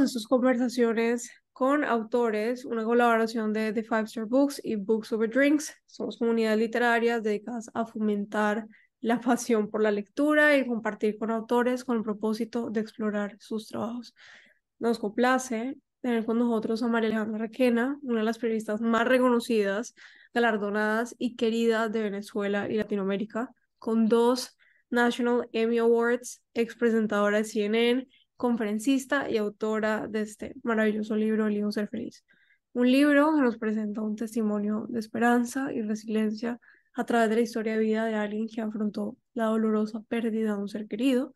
en sus conversaciones con autores, una colaboración de The Five Star Books y Books Over Drinks. Somos comunidades literarias dedicadas a fomentar la pasión por la lectura y compartir con autores con el propósito de explorar sus trabajos. Nos complace tener con nosotros a María Alejandra Requena, una de las periodistas más reconocidas, galardonadas y queridas de Venezuela y Latinoamérica, con dos National Emmy Awards, ex presentadora de CNN, conferencista y autora de este maravilloso libro, El ser feliz. Un libro que nos presenta un testimonio de esperanza y resiliencia a través de la historia de vida de alguien que afrontó la dolorosa pérdida de un ser querido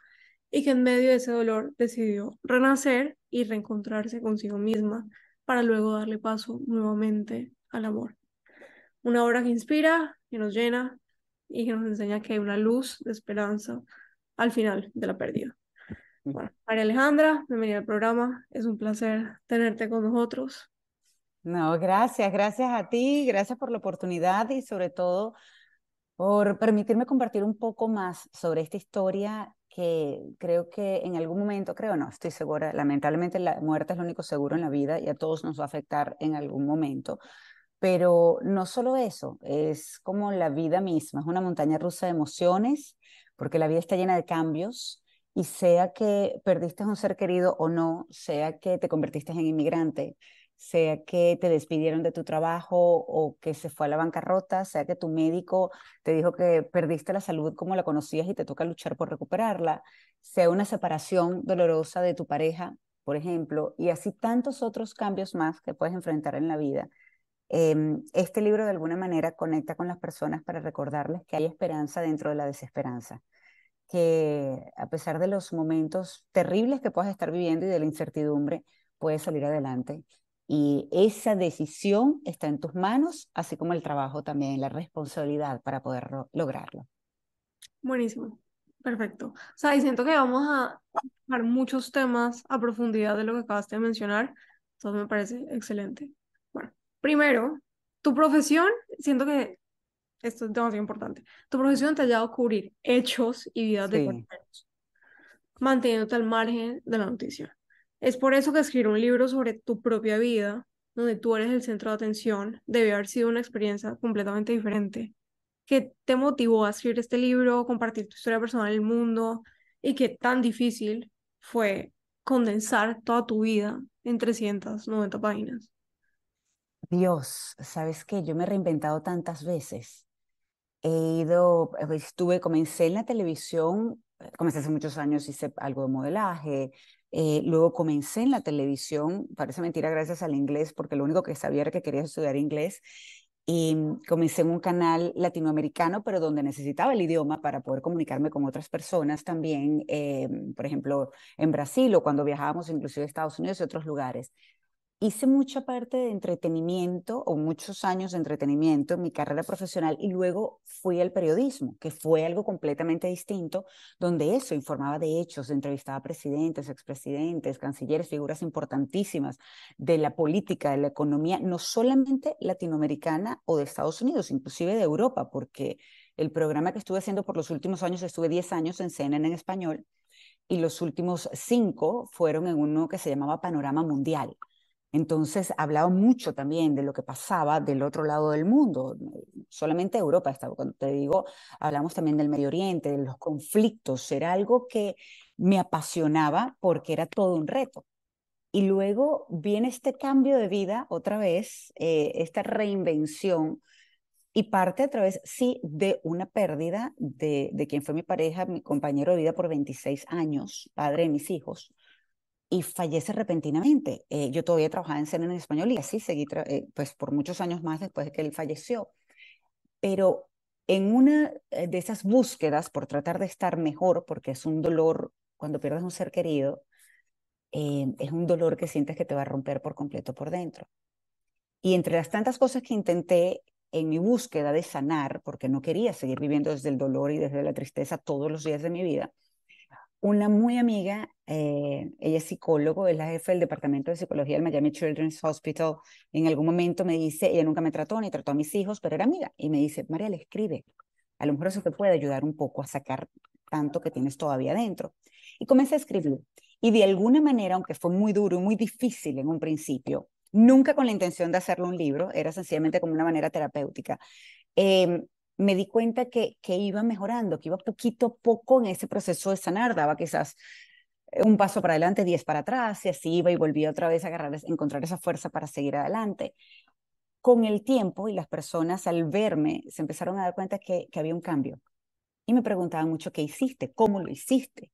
y que en medio de ese dolor decidió renacer y reencontrarse consigo misma para luego darle paso nuevamente al amor. Una obra que inspira, que nos llena y que nos enseña que hay una luz de esperanza al final de la pérdida. Bueno, María Alejandra, bienvenida al programa. Es un placer tenerte con nosotros. No, gracias, gracias a ti, gracias por la oportunidad y sobre todo por permitirme compartir un poco más sobre esta historia que creo que en algún momento, creo no, estoy segura, lamentablemente la muerte es lo único seguro en la vida y a todos nos va a afectar en algún momento. Pero no solo eso, es como la vida misma, es una montaña rusa de emociones, porque la vida está llena de cambios, y sea que perdiste a un ser querido o no, sea que te convertiste en inmigrante, sea que te despidieron de tu trabajo o que se fue a la bancarrota, sea que tu médico te dijo que perdiste la salud como la conocías y te toca luchar por recuperarla, sea una separación dolorosa de tu pareja, por ejemplo, y así tantos otros cambios más que puedes enfrentar en la vida. Em, este libro de alguna manera conecta con las personas para recordarles que hay esperanza dentro de la desesperanza que a pesar de los momentos terribles que puedas estar viviendo y de la incertidumbre, puedes salir adelante. Y esa decisión está en tus manos, así como el trabajo también, la responsabilidad para poder lograrlo. Buenísimo, perfecto. O sea, y siento que vamos a hablar muchos temas a profundidad de lo que acabaste de mencionar, entonces me parece excelente. Bueno, primero, tu profesión, siento que esto es demasiado importante, tu profesión te ha llevado a cubrir hechos y vidas de compañeros, manteniéndote al margen de la noticia. Es por eso que escribir un libro sobre tu propia vida, donde tú eres el centro de atención, debe haber sido una experiencia completamente diferente. ¿Qué te motivó a escribir este libro, compartir tu historia personal en el mundo y qué tan difícil fue condensar toda tu vida en 390 páginas? Dios, sabes que yo me he reinventado tantas veces he ido, eh, estuve, comencé en la televisión, eh, comencé hace muchos años, hice algo de modelaje, eh, luego comencé en la televisión, parece mentira gracias al inglés, porque lo único que sabía era que quería estudiar inglés, y mm, comencé en un canal latinoamericano, pero donde necesitaba el idioma para poder comunicarme con otras personas también, por ejemplo, en Brasil o cuando viajábamos inclusive a Estados Unidos y otros lugares hice mucha parte de entretenimiento o muchos años de entretenimiento en mi carrera profesional y luego fui al periodismo, que fue algo completamente distinto, donde eso informaba de hechos, entrevistaba a presidentes, expresidentes, cancilleres, figuras importantísimas de la política, de la economía, no solamente latinoamericana o de Estados Unidos, inclusive de Europa, porque el programa que estuve haciendo por los últimos años, estuve 10 años en CNN en español y los últimos cinco fueron en uno que se llamaba Panorama Mundial entonces hablaba mucho también de lo que pasaba del otro lado del mundo, solamente Europa estaba, cuando te digo, hablamos también del Medio Oriente, de los conflictos, era algo que me apasionaba porque era todo un reto. Y luego viene este cambio de vida otra vez, eh, esta reinvención, y parte a través, sí, de una pérdida de, de quien fue mi pareja, mi compañero de vida por 26 años, padre de mis hijos y fallece repentinamente. Eh, yo todavía trabajaba en CNN en español y así seguí, eh, pues por muchos años más después de que él falleció. Pero en una eh, de esas búsquedas por tratar de estar mejor, porque es un dolor cuando pierdes un ser querido, es un dolor que sientes que te va a romper por completo por dentro. Y entre las tantas cosas que intenté en mi búsqueda de sanar, porque no quería seguir viviendo desde el dolor y desde la tristeza todos los días de mi vida, una muy amiga, eh, ella es psicólogo, es la jefe del departamento de psicología del Miami Children's Hospital. En algún momento me dice, ella nunca me trató ni trató a mis hijos, pero era amiga, y me dice, María, le escribe. A lo mejor eso te puede ayudar un poco a sacar tanto que tienes todavía dentro. Y comencé a escribir. Y de alguna manera, aunque fue muy duro y muy difícil en un principio, nunca con la intención de hacerlo un libro, era sencillamente como una manera terapéutica, em, me di cuenta que, que iba mejorando, que iba poquito a poco en ese proceso de sanar, daba quizás un paso para adelante, diez para atrás, y así iba y volvía otra vez a agarrar, encontrar esa fuerza para seguir adelante. Con el tiempo y las personas al verme se empezaron a dar cuenta que, que había un cambio. Y me preguntaban mucho, ¿qué hiciste? ¿Cómo lo hiciste?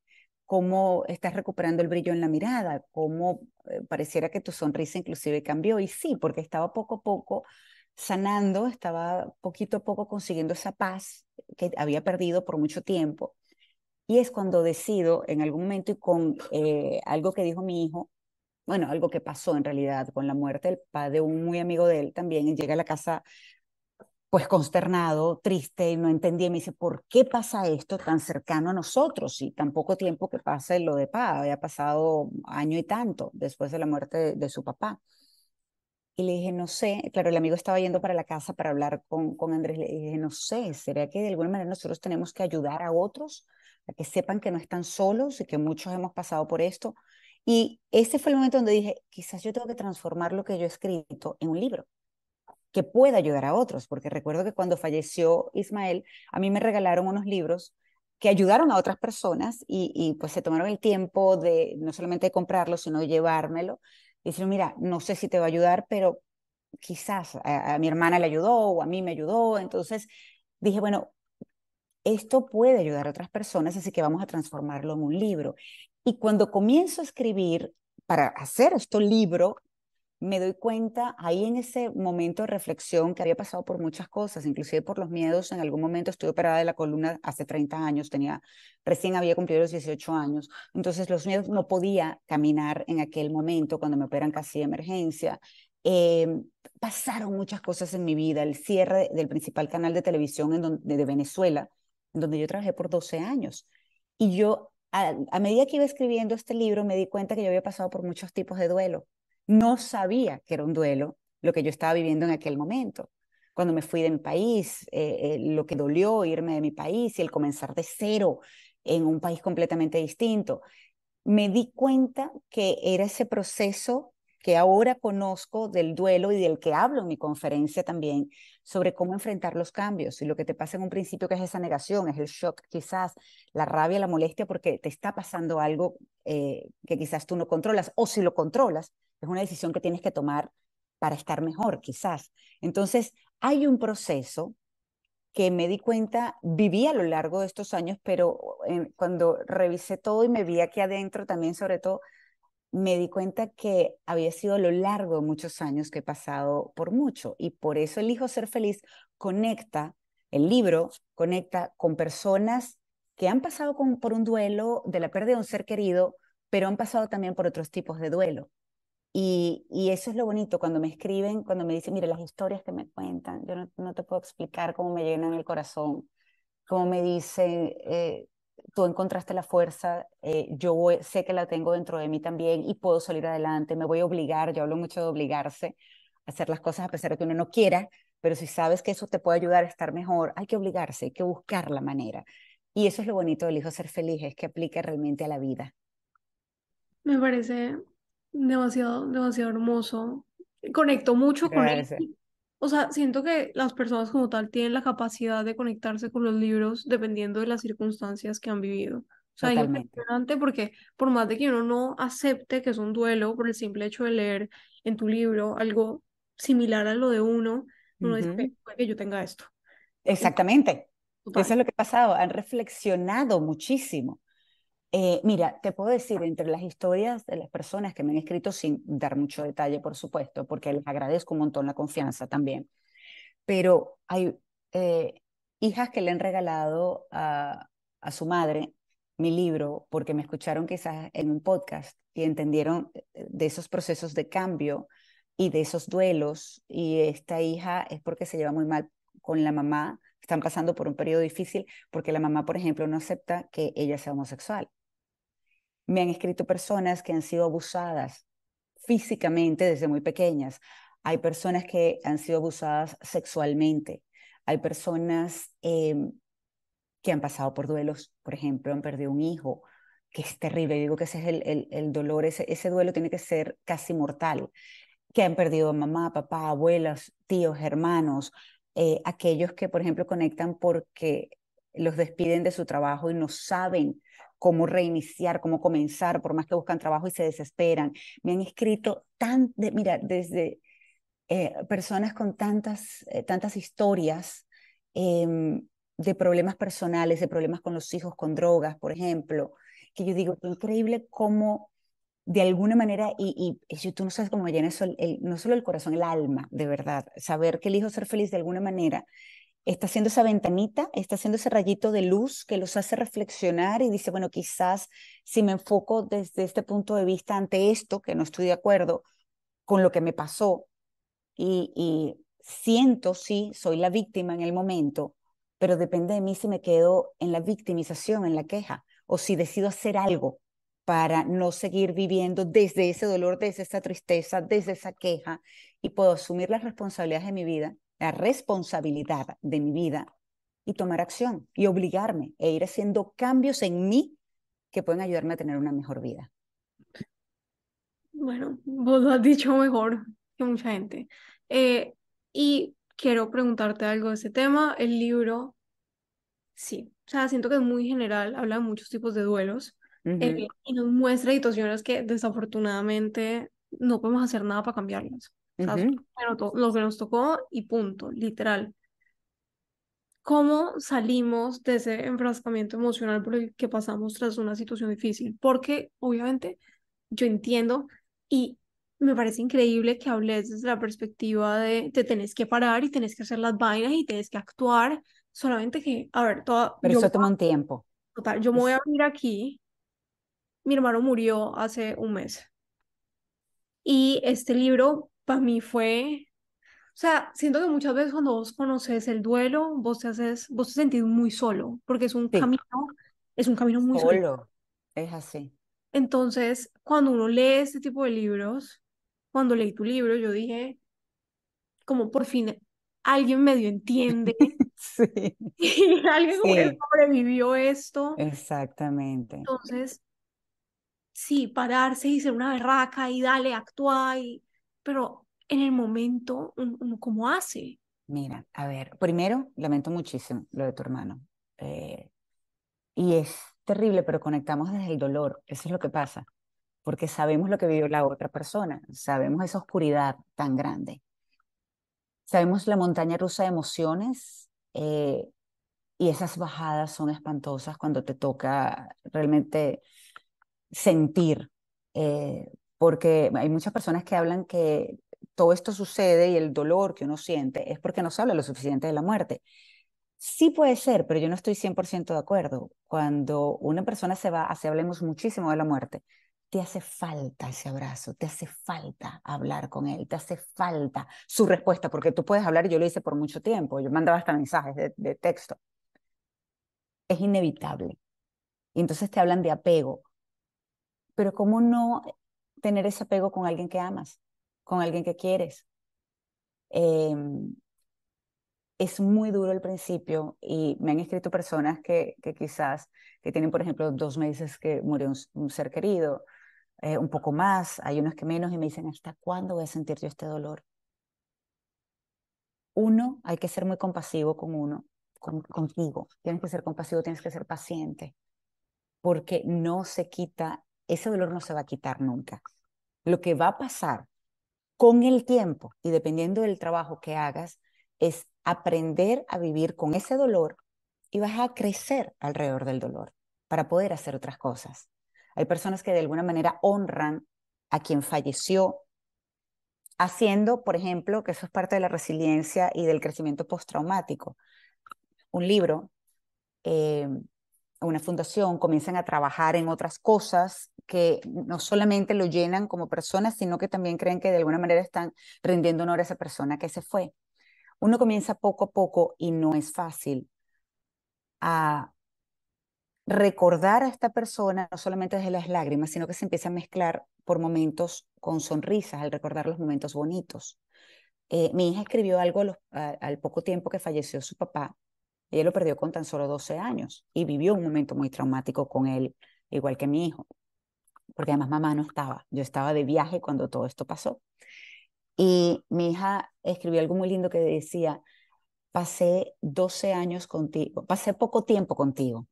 ¿Cómo estás recuperando el brillo en la mirada? ¿Cómo eh, pareciera que tu sonrisa inclusive cambió? Y sí, porque estaba poco a poco sanando, estaba poquito a poco consiguiendo esa paz que había perdido por mucho tiempo y es cuando decido en algún momento y con eh, algo que dijo mi hijo, bueno, algo que pasó en realidad con la muerte del padre de un muy amigo de él también, y llega a la casa pues consternado, triste, y no entendía, me dice, ¿por qué pasa esto tan cercano a nosotros? Y tan poco tiempo que pasa lo de Pa, había pasado año y tanto después de la muerte de, su papá. Y le dije, no sé, claro, el amigo estaba yendo para la casa para hablar con, con Andrés, le dije, no sé, ¿será que de alguna manera nosotros tenemos que ayudar a otros? que sepan que no están solos y que muchos hemos pasado por esto. Y ese fue el momento donde dije, quizás yo tengo que transformar lo que yo he escrito en un libro que pueda ayudar a otros, porque recuerdo que cuando falleció Ismael, a mí me regalaron unos libros que ayudaron a otras personas y, pues se tomaron el tiempo de no solamente comprarlo, sino llevármelo. Decir, mira, no sé si te va a ayudar, pero quizás a, a mi hermana le ayudó o a mí me ayudó. Entonces dije, bueno, esto puede ayudar a otras personas, así que vamos a transformarlo en un libro. Y cuando comienzo a escribir para hacer este libro, me doy cuenta ahí en ese momento de reflexión que había pasado por muchas cosas, inclusive por los miedos. En algún momento estuve operada de la columna hace 30 años, tenía, recién había cumplido los 18 años. Entonces los miedos no podía caminar en aquel momento cuando me operan casi de emergencia. Eh, pasaron muchas cosas en mi vida, el cierre del principal canal de televisión en de Venezuela, donde yo trabajé por 12 años. Y yo, a, a, medida que iba escribiendo este libro, me di cuenta que yo había pasado por muchos tipos de duelo. No sabía que era un duelo lo que yo estaba viviendo en aquel momento. Cuando me fui de mi país, eh, eh, lo que dolió irme de mi país y el comenzar de cero en un país completamente distinto, me di cuenta que era ese proceso que ahora conozco del duelo y del que hablo en mi conferencia también, sobre cómo enfrentar los cambios y lo que te pasa en un principio que es esa negación, es el shock quizás, la rabia, la molestia porque te está pasando algo eh, que quizás tú no controlas o si lo controlas, es una decisión que tienes que tomar para estar mejor quizás. Entonces, hay un proceso que me di cuenta, viví a lo largo de estos años, pero eh, cuando revisé todo y me vi aquí adentro también, sobre todo, me di cuenta que había sido lo largo de muchos años que he pasado por mucho y por eso elijo ser feliz conecta, el libro conecta con personas que han pasado por un duelo de la pérdida de un ser querido, pero han pasado también por otros tipos de duelo. Y, y eso es lo bonito cuando me escriben, cuando me dicen, mire, las historias que me cuentan, yo no, no te puedo explicar cómo me llenan el corazón, cómo me dicen, eh, tú encontraste la fuerza, eh, yo sé que la tengo dentro de mí también y puedo salir adelante, me voy a obligar, yo hablo mucho de obligarse a hacer las cosas a pesar de que uno no quiera, pero si sabes que eso te puede ayudar a estar mejor, hay que obligarse, hay que buscar la manera. Y eso es lo bonito del hijo ser feliz, es que aplica realmente a la vida. Me parece demasiado, demasiado hermoso. Conecto mucho Gracias. con él o sea, siento que las personas como tal tienen la capacidad de conectarse con los libros dependiendo de las circunstancias que han vivido. O sea, es impresionante porque por más de que uno no acepte que es un duelo por el simple hecho de leer en tu libro algo similar a lo de uno, uno uh -huh. dice, que yo tenga esto. Exactamente. Total. Eso es lo que ha pasado. Han reflexionado muchísimo. Eh, mira, te puedo decir, entre las historias de las personas que me han escrito, sin dar mucho detalle, por supuesto, porque les agradezco un montón la confianza también, pero hay eh, hijas que le han regalado a, a su madre mi libro porque me escucharon quizás en un podcast y entendieron eh, de esos procesos de cambio y de esos duelos y esta hija es porque se lleva muy mal con la mamá, están pasando por un periodo difícil porque la mamá, por ejemplo, no acepta que ella sea homosexual. Me han escrito personas que han sido abusadas físicamente desde muy pequeñas. Hay personas que han sido abusadas sexualmente. Hay personas eh, que han pasado por duelos, por ejemplo, han perdido un hijo. que es terrible. Digo que ese es el, el, dolor, ese, ese duelo tiene que ser casi mortal. Que han perdido mamá, papá, abuelas, tíos, hermanos, eh, aquellos que, por ejemplo, conectan porque los despiden de su trabajo y no saben cómo reiniciar, cómo comenzar, por más que buscan trabajo y se desesperan. Me han escrito tan, de, mira, desde eh, personas con tantas, eh, tantas historias eh, de problemas personales, de problemas con los hijos, con drogas, por ejemplo, que yo digo, increíble cómo de alguna manera, y, y, tú no sabes cómo me llena eso, el, no solo el corazón, el alma, de verdad, saber que el hijo ser feliz de alguna manera está haciendo esa ventanita, está haciendo ese rayito de luz que los hace reflexionar y dice, bueno, quizás si me enfoco desde este punto de vista ante esto, que no estoy de acuerdo con lo que me pasó, y, y siento, sí, soy la víctima en el momento, pero depende de mí si me quedo en la victimización, en la queja, o si decido hacer algo para no seguir viviendo desde ese dolor, desde esa tristeza, desde esa queja, y puedo asumir las responsabilidades de mi vida la responsabilidad de mi vida y tomar acción y obligarme e ir haciendo cambios en mí que pueden ayudarme a tener una mejor vida. Bueno, vos lo has dicho mejor que mucha gente. Eh, y quiero preguntarte algo de ese tema. El libro, sí, o sea, siento que es muy general, habla de muchos tipos de duelos eh, y nos muestra situaciones que desafortunadamente no podemos hacer nada para cambiarlas lo que nos tocó y punto, literal. ¿Cómo salimos de ese enfrascamiento emocional por el que pasamos tras una situación difícil? Porque obviamente yo entiendo y me parece increíble que hables desde la perspectiva de te tenés que parar y tenés que hacer las vainas y tenés que actuar, solamente que, a ver, toda, Pero eso toma un tiempo. Total, yo me voy a abrir aquí. Mi hermano murió hace un mes. Y este libro para mí fue, o sea, siento que muchas veces cuando vos conoces el duelo, vos te haces, vos te sentís muy solo, porque es un camino, es un camino muy solo. Es así. Entonces, cuando uno lee este tipo de libros, cuando leí tu libro, yo dije, como por fin alguien medio entiende. sí. Y alguien sí. sobrevivió esto. Exactamente. Entonces, sí, pararse y ser una berraca y dale, actúa y pero en el momento, ¿cómo hace? Mira, a ver, primero, lamento muchísimo lo de tu hermano. Eh, y es terrible, pero conectamos desde el dolor. Eso es lo que pasa. Porque sabemos lo que vivió la otra persona. Sabemos esa oscuridad tan grande. Sabemos la montaña rusa de emociones. Eh, y esas bajadas son espantosas cuando te toca realmente sentir eh, porque hay muchas personas que hablan que todo esto sucede y el dolor que uno siente es porque no se habla lo suficiente de la muerte. Sí puede ser, pero yo no estoy 100% de acuerdo. Cuando una persona se va, así hablemos muchísimo de la muerte, te hace falta ese abrazo, te hace falta hablar con él, te hace falta su respuesta, porque tú puedes hablar, yo lo hice por mucho tiempo, yo mandaba hasta mensajes de, de texto. Es inevitable. Y entonces te hablan de apego. Pero ¿cómo no tener ese apego con alguien que amas, con alguien que quieres. Em, es muy duro al principio y me han escrito personas que, que quizás que tienen, por ejemplo, dos meses que murió un, ser querido, eh, un poco más, hay unos que menos y me dicen, ¿hasta cuándo voy a sentir yo este dolor? Uno, hay que ser muy compasivo con uno, contigo. Tienes que ser compasivo, tienes que ser paciente, porque no se quita ese dolor no se va a quitar nunca. Lo que va a pasar con el tiempo y dependiendo del trabajo que hagas es aprender a vivir con ese dolor y vas a crecer alrededor del dolor para poder hacer otras cosas. Hay personas que de alguna manera honran a quien falleció, haciendo, por ejemplo, que eso es parte de la resiliencia y del crecimiento postraumático. Un libro eh, una fundación comienzan a trabajar en otras cosas que no solamente lo llenan como personas, sino que también creen que de alguna manera están rindiendo honor a esa persona que se fue. Uno comienza poco a poco y no es fácil a recordar a esta persona no solamente desde las lágrimas, sino que se empieza a mezclar por momentos con sonrisas al recordar los momentos bonitos. Eh, mi hija escribió algo al poco tiempo que falleció su papá ella lo perdió con tan solo 12 años y vivió un momento muy traumático con él igual que mi hijo, porque además mamá no estaba, yo estaba de viaje cuando todo esto pasó. Y mi hija escribió algo muy lindo que decía, pasé 12 años contigo, pasé poco tiempo contigo,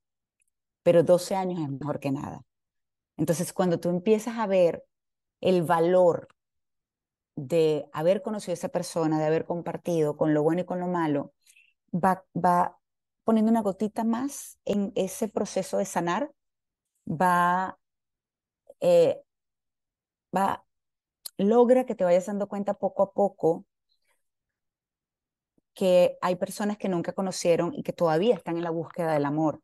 pero 12 años es mejor que nada. Entonces, cuando tú empiezas a ver el valor de haber conocido a esa persona, de haber compartido con lo bueno y con lo malo, va, va poniendo una gotita más en ese proceso de sanar, va, eh, va, logra que te vayas dando cuenta poco a poco que hay personas que nunca conocieron y que todavía están en la búsqueda del amor.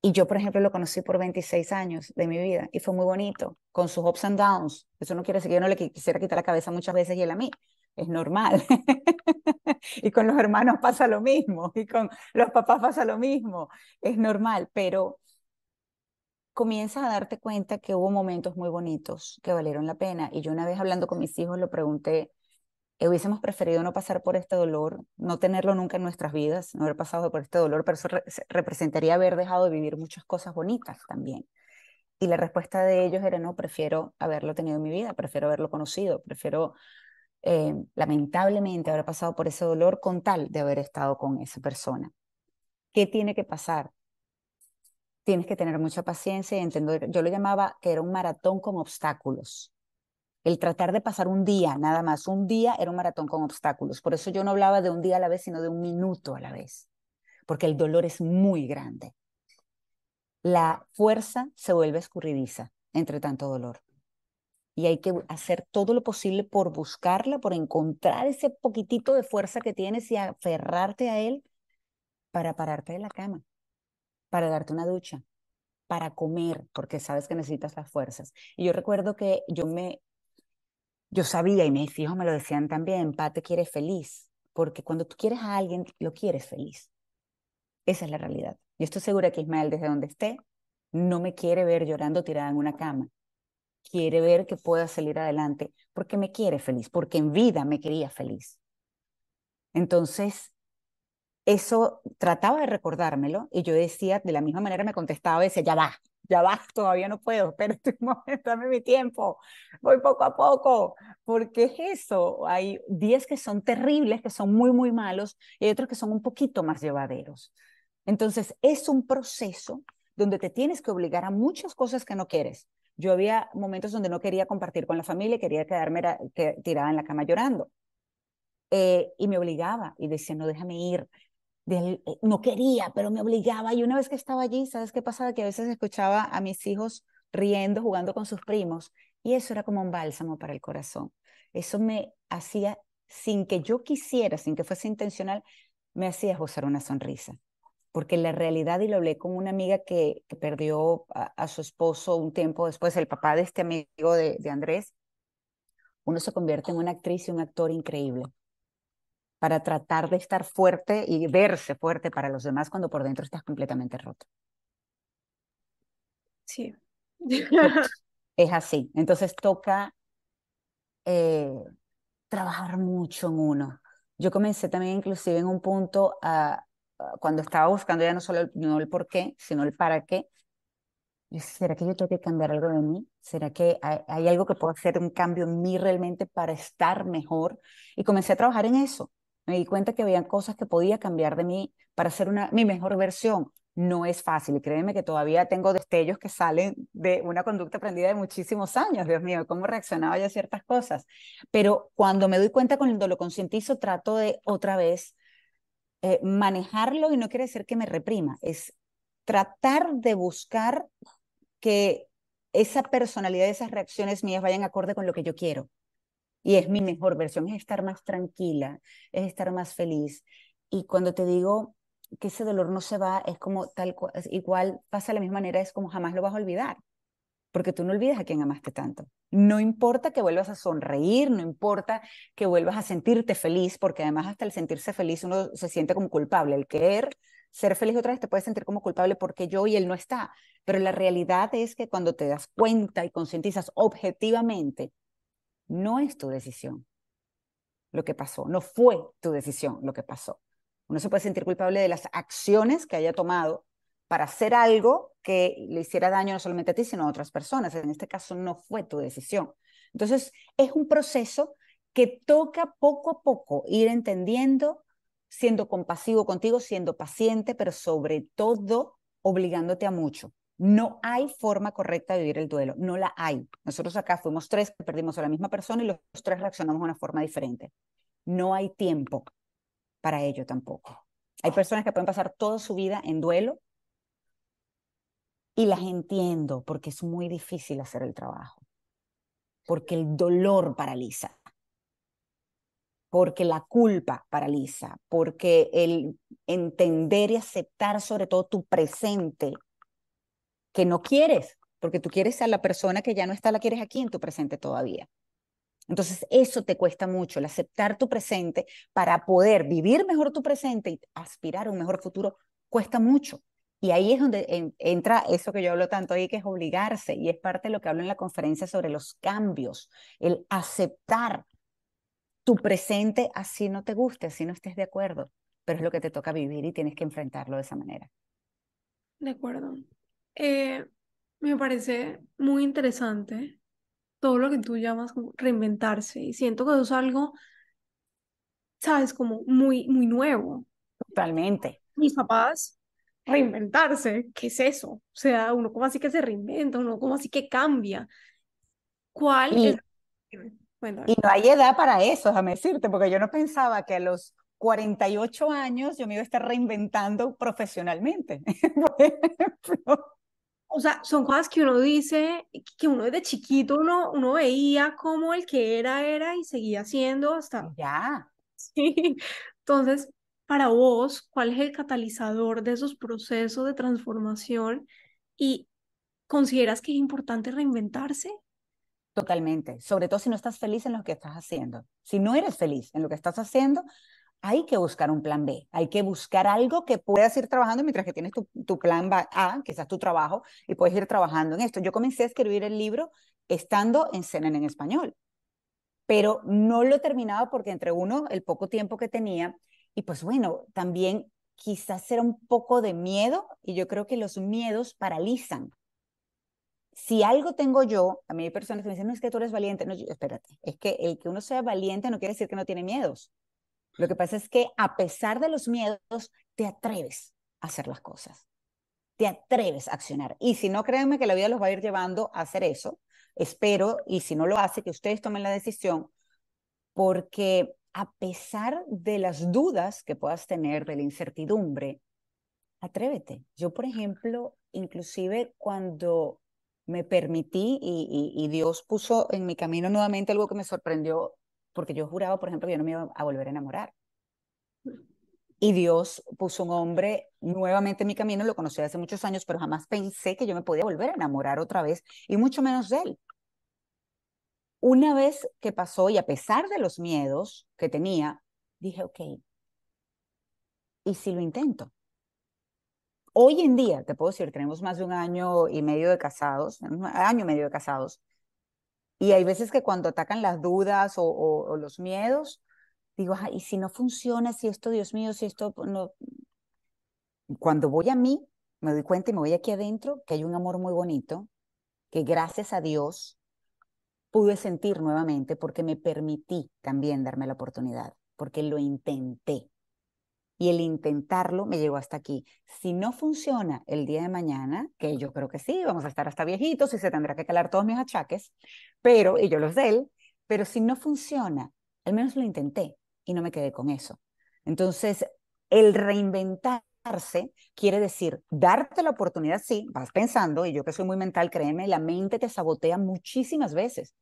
Y yo, por ejemplo, lo conocí por 26 años de mi vida y fue muy bonito, con sus ups and downs. Eso no quiere decir que yo no le quisiera quitar la cabeza muchas veces y él a mí. Es normal. y con los hermanos pasa lo mismo, y con los papás pasa lo mismo, es normal, pero comienzas a darte cuenta que hubo momentos muy bonitos que valieron la pena. Y yo una vez hablando con mis hijos lo pregunté, hubiésemos preferido no pasar por este dolor, no tenerlo nunca en nuestras vidas, no haber pasado por este dolor, pero eso representaría haber dejado de vivir muchas cosas bonitas también. Y la respuesta de ellos era, no, prefiero haberlo tenido en mi vida, prefiero haberlo conocido, prefiero eh, lamentablemente haber pasado por ese dolor con tal de haber estado con esa persona. ¿Qué tiene que pasar? Tienes que tener mucha paciencia y entender, yo lo llamaba que era un maratón con obstáculos. El tratar de pasar un día, nada más, un día era un maratón con obstáculos. Por eso yo no hablaba de un día a la vez, sino de un minuto a la vez, porque el dolor es muy grande. La fuerza se vuelve escurridiza entre tanto dolor y hay que hacer todo lo posible por buscarla, por encontrar ese poquitito de fuerza que tienes y aferrarte a él para pararte de la cama, para darte una ducha, para comer, porque sabes que necesitas las fuerzas. Y yo recuerdo que yo me, yo sabía y mis hijos me lo decían también, Pa te quiere feliz, porque cuando tú quieres a alguien, lo quieres feliz. Esa es la realidad. Yo estoy segura que Ismael, desde donde esté, no me quiere ver llorando tirada en una cama quiere ver que pueda salir adelante, porque me quiere feliz, porque en vida me quería feliz. Entonces, eso trataba de recordármelo y yo decía, de la misma manera me contestaba, decía, ya va, ya va, todavía no puedo, espérate un momento, dame mi tiempo, voy poco a poco, porque es eso, hay días que son terribles, que son muy, muy malos, y otros que son un poquito más llevaderos. Entonces, es un proceso donde te tienes que obligar a muchas cosas que no quieres, yo había momentos donde no quería compartir con la familia, quería quedarme tirada en la cama llorando. Eh, y me obligaba y decía, no, déjame ir. Eh, no quería, pero me obligaba. Y una vez que estaba allí, ¿sabes qué pasaba? Que a veces escuchaba a mis hijos riendo, jugando con sus primos. Y eso era como un bálsamo para el corazón. Eso me hacía, sin que yo quisiera, sin que fuese intencional, me hacía gozar una sonrisa porque la realidad, y lo hablé con una amiga que, perdió a, su esposo un tiempo después, el papá de este amigo de Andrés, uno se convierte en una actriz y un actor increíble para tratar de estar fuerte y verse fuerte para los demás cuando por dentro estás completamente roto. Sí. Es así. Entonces toca eh, trabajar mucho en uno. Yo comencé también inclusive en un punto a, cuando estaba buscando ya no solo el, no el por qué, sino el para qué, ¿será que yo tengo que cambiar algo de mí? ¿Será que hay, algo que puedo hacer un cambio en mí realmente para estar mejor? Y comencé a trabajar en eso. Me di cuenta que había cosas que podía cambiar de mí para ser una, mi mejor versión. No es fácil y créeme que todavía tengo destellos que salen de una conducta aprendida de muchísimos años, Dios mío, cómo reaccionaba yo a ciertas cosas. Pero cuando me doy cuenta cuando lo concientizo, trato de otra vez eh, manejarlo y no quiere decir que me reprima, es tratar de buscar que esa personalidad, esas reacciones mías vayan acorde con lo que yo quiero. Y es mi mejor versión, es estar más tranquila, es estar más feliz. Y cuando te digo que ese dolor no se va, es como tal cual, igual pasa de la misma manera, es como jamás lo vas a olvidar porque tú no olvidas a quien amaste tanto. No importa que vuelvas a sonreír, no importa que vuelvas a sentirte feliz, porque además hasta el sentirse feliz uno se siente como culpable. El querer ser feliz otra vez te puede sentir como culpable porque yo y él no está. Pero la realidad es que cuando te das cuenta y concientizas objetivamente, no es tu decisión lo que pasó, no fue tu decisión lo que pasó. Uno se puede sentir culpable de las acciones que haya tomado, para hacer algo que le hiciera daño no solamente a ti, sino a otras personas. En este caso no fue tu decisión. Entonces, es un proceso que toca poco a poco ir entendiendo, siendo compasivo contigo, siendo paciente, pero sobre todo obligándote a mucho. No hay forma correcta de vivir el duelo, no la hay. Nosotros acá fuimos tres que perdimos a la misma persona y los tres reaccionamos de una forma diferente. No hay tiempo para ello tampoco. Hay personas que pueden pasar toda su vida en duelo y las entiendo porque es muy difícil hacer el trabajo, porque el dolor paraliza, porque la culpa paraliza, porque el entender y aceptar sobre todo tu presente que no quieres, porque tú quieres a la persona que ya no está, la quieres aquí en tu presente todavía. Entonces, eso te cuesta mucho, el aceptar tu presente para poder vivir mejor tu presente y aspirar a un mejor futuro, cuesta mucho. Y ahí es donde entra eso que yo hablo tanto ahí, que es obligarse, y es parte de lo que hablo en la conferencia sobre los cambios, el aceptar tu presente así no te guste, así no estés de acuerdo, pero es lo que te toca vivir y tienes que enfrentarlo de esa manera. De acuerdo. Eh, me parece muy interesante todo lo que tú llamas como reinventarse y siento que eso es algo, sabes, como muy, muy nuevo. Totalmente. Mis papás, reinventarse, ¿qué es eso? O sea, uno como así que se reinventa, uno como así que cambia. ¿Cuál y, es? y no hay edad para eso, déjame decirte, porque yo no pensaba que a los 48 años yo me iba a estar reinventando profesionalmente. Por ejemplo. O sea, son cosas que uno dice, que uno desde chiquito uno, uno veía como el que era, era y seguía siendo hasta... Ya. Sí. Entonces, para vos, ¿cuál es el catalizador de esos procesos de transformación? ¿Y consideras que es importante reinventarse? Totalmente, sobre todo si no estás feliz en lo que estás haciendo. Si no eres feliz en lo que estás haciendo, hay que buscar un plan B, hay que buscar algo que puedas ir trabajando mientras que tienes tu, tu plan A, quizás tu trabajo, y puedes ir trabajando en esto. Yo comencé a escribir el libro estando en CNN en español, pero no lo he terminado porque entre uno, el poco tiempo que tenía, y pues bueno, también quizás era un poco de miedo, y yo creo que los miedos paralizan. Si algo tengo yo, a mí hay personas que me dicen, no es que tú eres valiente, no, espérate, es que el que uno sea valiente no quiere decir que no tiene miedos lo que pasa es que a pesar de los miedos, te atreves a hacer las cosas. Te atreves a accionar. Y si no, créanme que la vida los va a ir llevando a hacer eso. Espero, y si no lo hace, que ustedes tomen la decisión, porque a pesar de las dudas que puedas tener, de la incertidumbre, atrévete. Yo, por ejemplo, inclusive cuando me permití y, y, Dios puso en mi camino nuevamente algo que me sorprendió porque yo juraba, por ejemplo, que yo no me iba a volver a enamorar. Y Dios puso un hombre nuevamente en mi camino, lo conocí hace muchos años, pero jamás pensé que yo me podía volver a enamorar otra vez, y mucho menos de él. Una vez que pasó, y a pesar de los miedos que tenía, dije, ok, ¿y si lo intento? Hoy en día, te puedo decir, tenemos más de un año y medio de casados, un año y medio de casados, y hay veces que cuando atacan las dudas o, los miedos, digo, y si no funciona, si esto, Dios mío, si esto no... Cuando voy a mí, me doy cuenta y me voy aquí adentro que hay un amor muy bonito, que gracias a Dios pude sentir nuevamente porque me permití también darme la oportunidad, porque lo intenté y el intentarlo me llegó hasta aquí. Si no funciona el día de mañana, que yo creo que sí, vamos a estar hasta viejitos y se tendrá que calar todos mis achaques, pero, y yo los de él, pero si no funciona, al menos lo intenté y no me quedé con eso. Entonces, el reinventarse quiere decir darte la oportunidad, sí, vas pensando, y yo que soy muy mental, créeme, la mente te sabotea muchísimas veces.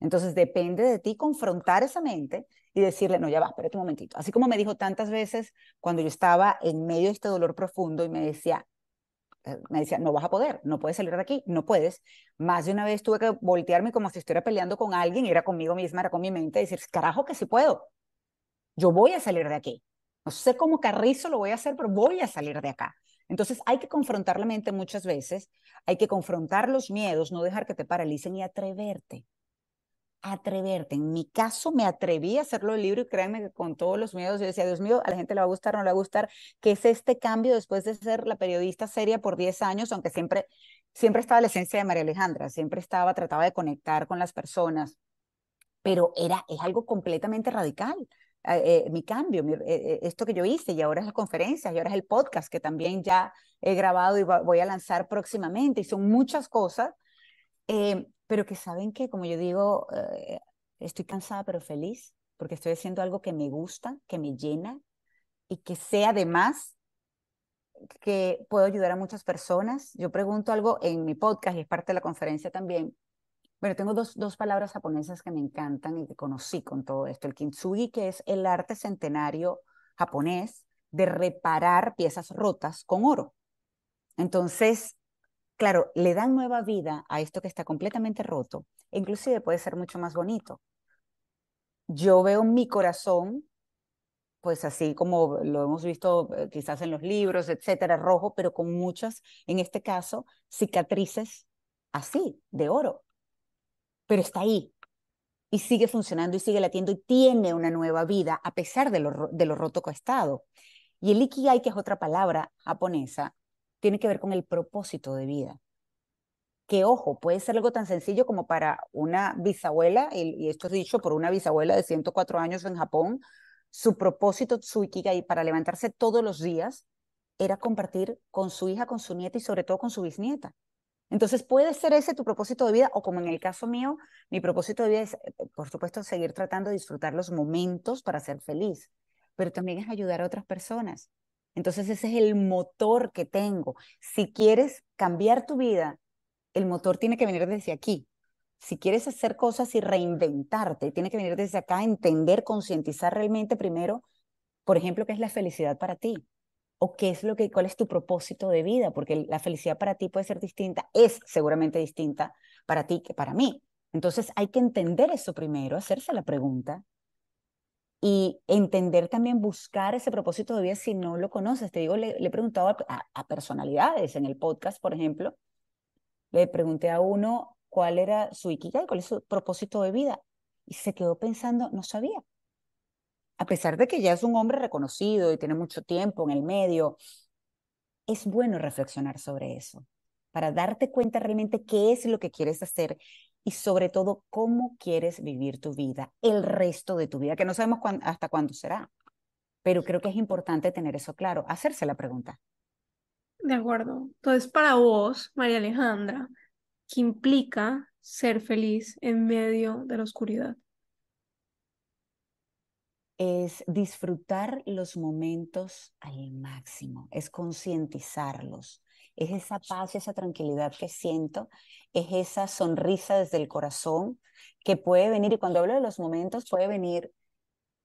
Entonces depende de ti confrontar esa mente y decirle, no, ya va, espérate un momentito. Así como me dijo tantas veces cuando yo estaba en medio de este dolor profundo y me decía, eh, me decía, no vas a poder, no puedes salir de aquí, no puedes. Más de una vez tuve que voltearme como si estuviera peleando con alguien, y era conmigo misma, era con mi mente, y decir, carajo que sí puedo. Yo voy a salir de aquí. No sé cómo carrizo lo voy a hacer, pero voy a salir de acá. Entonces hay que confrontar la mente muchas veces, hay que confrontar los miedos, no dejar que te paralicen y atreverte atreverte. En mi caso, me atreví a hacerlo el libro y créanme que con todos los miedos, yo decía, Dios mío, a la gente le va a gustar, no le va a gustar, que es este cambio después de ser la periodista seria por 10 años, aunque siempre, siempre estaba la esencia de María Alejandra, siempre estaba, trataba de conectar con las personas, pero era, es algo completamente radical. Eh, mi cambio, eh, esto que yo hice y ahora es la conferencia y ahora es el podcast que también ya he grabado y voy a lanzar próximamente y son muchas cosas eh, pero que saben que, como yo digo, eh, estoy cansada pero feliz, porque estoy haciendo algo que me gusta, que me llena y que sé además que puedo ayudar a muchas personas. Yo pregunto algo en mi podcast y es parte de la conferencia también. Bueno, tengo dos, dos palabras japonesas que me encantan y que conocí con todo esto. El kintsugi, que es el arte centenario japonés de reparar piezas rotas con oro. Entonces, claro, le dan nueva vida a esto que está completamente roto, e inclusive puede ser mucho más bonito. Yo veo mi corazón, pues así como lo hemos visto eh, quizás en los libros, etcétera, rojo, pero con muchas, en este caso, cicatrices así, de oro. Pero está ahí y sigue funcionando y sigue latiendo y tiene una nueva vida a pesar de lo, de lo roto que ha estado. Y el ikigai, que es otra palabra japonesa, tiene que ver con el propósito de vida. Que ojo, puede ser algo tan sencillo como para una bisabuela, y, esto es dicho por una bisabuela de 104 años en Japón, su propósito, su ikigai para levantarse todos los días era compartir con su hija, con su nieta y sobre todo con su bisnieta. Entonces puede ser ese tu propósito de vida o como en el caso mío, mi propósito de vida es, eh, por supuesto, seguir tratando de disfrutar los momentos para ser feliz, pero también es ayudar a otras personas. Entonces ese es el motor que tengo. Si quieres cambiar tu vida, el motor tiene que venir desde aquí. Si quieres hacer cosas y reinventarte, tiene que venir desde acá, entender, concientizar realmente primero, por ejemplo, qué es la felicidad para ti o qué es lo que cuál es tu propósito de vida, porque la felicidad para ti puede ser distinta, es seguramente distinta para ti que para mí. Entonces hay que entender eso primero, hacerse la pregunta y entender también buscar ese propósito de vida si no lo conoces. Te digo, le, he preguntado a, personalidades en el podcast, por ejemplo, le pregunté a uno cuál era su ikigai, cuál es su propósito de vida, y se quedó pensando, no sabía. A pesar de que ya es un hombre reconocido y tiene mucho tiempo en el medio, es bueno reflexionar sobre eso, para darte cuenta realmente qué es lo que quieres hacer y sobre todo cómo quieres vivir tu vida, el resto de tu vida, que no sabemos hasta cuándo será. Pero creo que es importante tener eso claro, hacerse la pregunta. De acuerdo. Entonces, para vos, María Alejandra, ¿qué implica ser feliz en medio de la oscuridad? Es disfrutar los momentos al máximo, es concientizarlos, es esa paz, esa tranquilidad que siento, es esa sonrisa desde el corazón que puede venir, y cuando hablo de los momentos, puede venir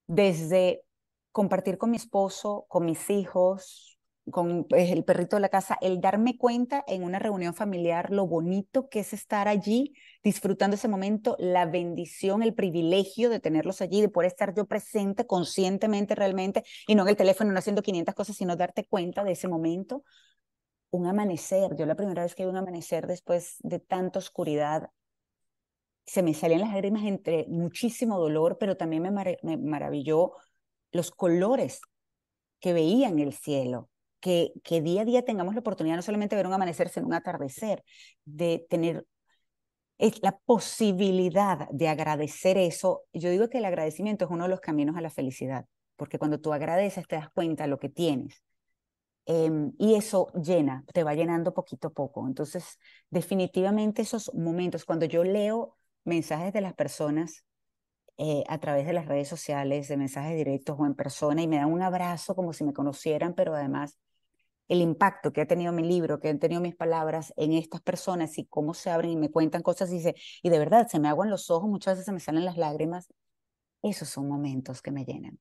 desde compartir con mi esposo, con mis hijos, con pues, el perrito de la casa, el darme cuenta en una reunión familiar lo bonito que es estar allí, disfrutando ese momento, la bendición, el privilegio de tenerlos allí, de poder estar yo presente conscientemente realmente y no en el teléfono no haciendo 500 cosas, sino darte cuenta de ese momento, un amanecer. Yo la primera vez que vi un amanecer después de tanta oscuridad, se me salían las lágrimas entre muchísimo dolor, pero también me, maravilló los colores que veía en el cielo. Que, que día a día tengamos la oportunidad no solamente de ver un amanecer, sino un atardecer, de tener es la posibilidad de agradecer eso. Yo digo que el agradecimiento es uno de los caminos a la felicidad, porque cuando tú agradeces te das cuenta de lo que tienes Em, y eso llena, te va llenando poquito a poco. Entonces, definitivamente esos momentos, cuando yo leo mensajes de las personas eh, a través de las redes sociales, de mensajes directos o en persona, y me dan un abrazo como si me conocieran, pero además el impacto que ha tenido mi libro, que han tenido mis palabras en estas personas y cómo se abren y me cuentan cosas y, se, y de verdad se me aguan los ojos, muchas veces se me salen las lágrimas, esos son momentos que me llenan.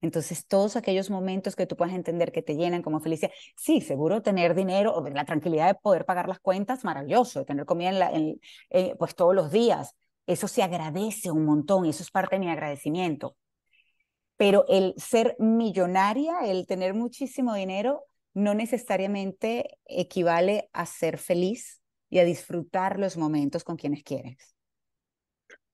Entonces, todos aquellos momentos que tú puedas entender que te llenan como felicidad, sí, seguro tener dinero, o la tranquilidad de poder pagar las cuentas, maravilloso, tener comida en la, eh, pues todos los días, eso se agradece un montón, eso es parte de mi agradecimiento. Pero el ser millonaria, el tener muchísimo dinero, no necesariamente equivale a ser feliz y a disfrutar los momentos con quienes quieres.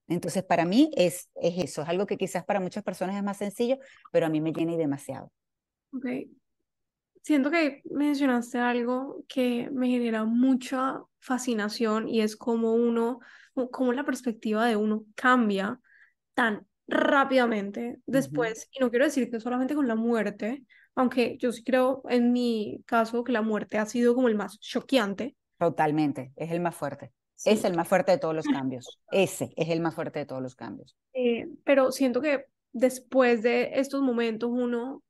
Entonces, para mí es, es eso, es algo que quizás para muchas personas es más sencillo, pero a mí me llena y demasiado. Ok. Siento que mencionaste algo que me genera mucha fascinación y es como uno, como la perspectiva de uno cambia tan rápidamente después, y no quiero decir que solamente con la muerte, aunque yo sí creo en mi caso que la muerte ha sido como el más choqueante. Totalmente, es el más fuerte. Es el más fuerte de todos los cambios. Ese es el más fuerte de todos los cambios. Eh, pero siento que después de estos momentos uno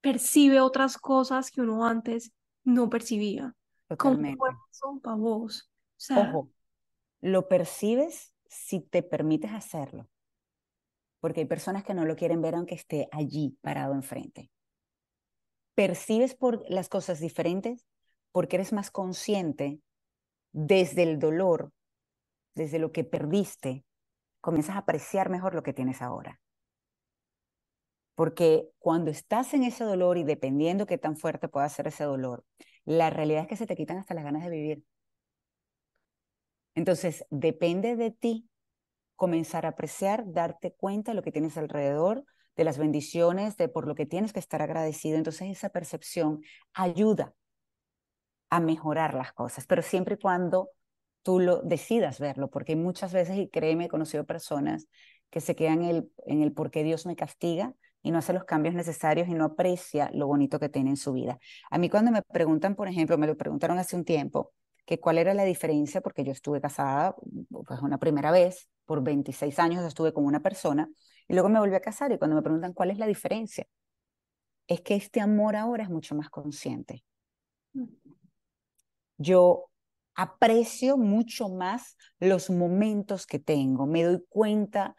percibe otras cosas que uno antes no percibía. Totalmente. ¿Cómo para vos? Ojo, lo percibes si te permites hacerlo. Porque hay personas que no lo quieren ver aunque esté allí parado enfrente. Percibes por las cosas diferentes porque eres más consciente desde el dolor, desde lo que perdiste, comienzas a apreciar mejor lo que tienes ahora. Porque cuando estás en ese dolor y dependiendo qué tan fuerte pueda ser ese dolor, la realidad es que se te quitan hasta las ganas de vivir. Entonces, depende de ti comenzar a apreciar, darte cuenta de lo que tienes alrededor, de las bendiciones, de por lo que tienes que estar agradecido. Entonces, esa percepción ayuda a mejorar las cosas, pero siempre y cuando tú lo decidas verlo, porque muchas veces, y créeme, he conocido personas que se quedan en el, en por qué Dios me castiga y no hace los cambios necesarios y no aprecia lo bonito que tiene en su vida. A mí cuando me preguntan, por ejemplo, me lo preguntaron hace un tiempo, que cuál era la diferencia, porque yo estuve casada, pues una primera vez, por 26 años estuve con una persona, y luego me volví a casar, y cuando me preguntan cuál es la diferencia, es que este amor ahora es mucho más consciente. Yo aprecio mucho más los momentos que tengo, me doy cuenta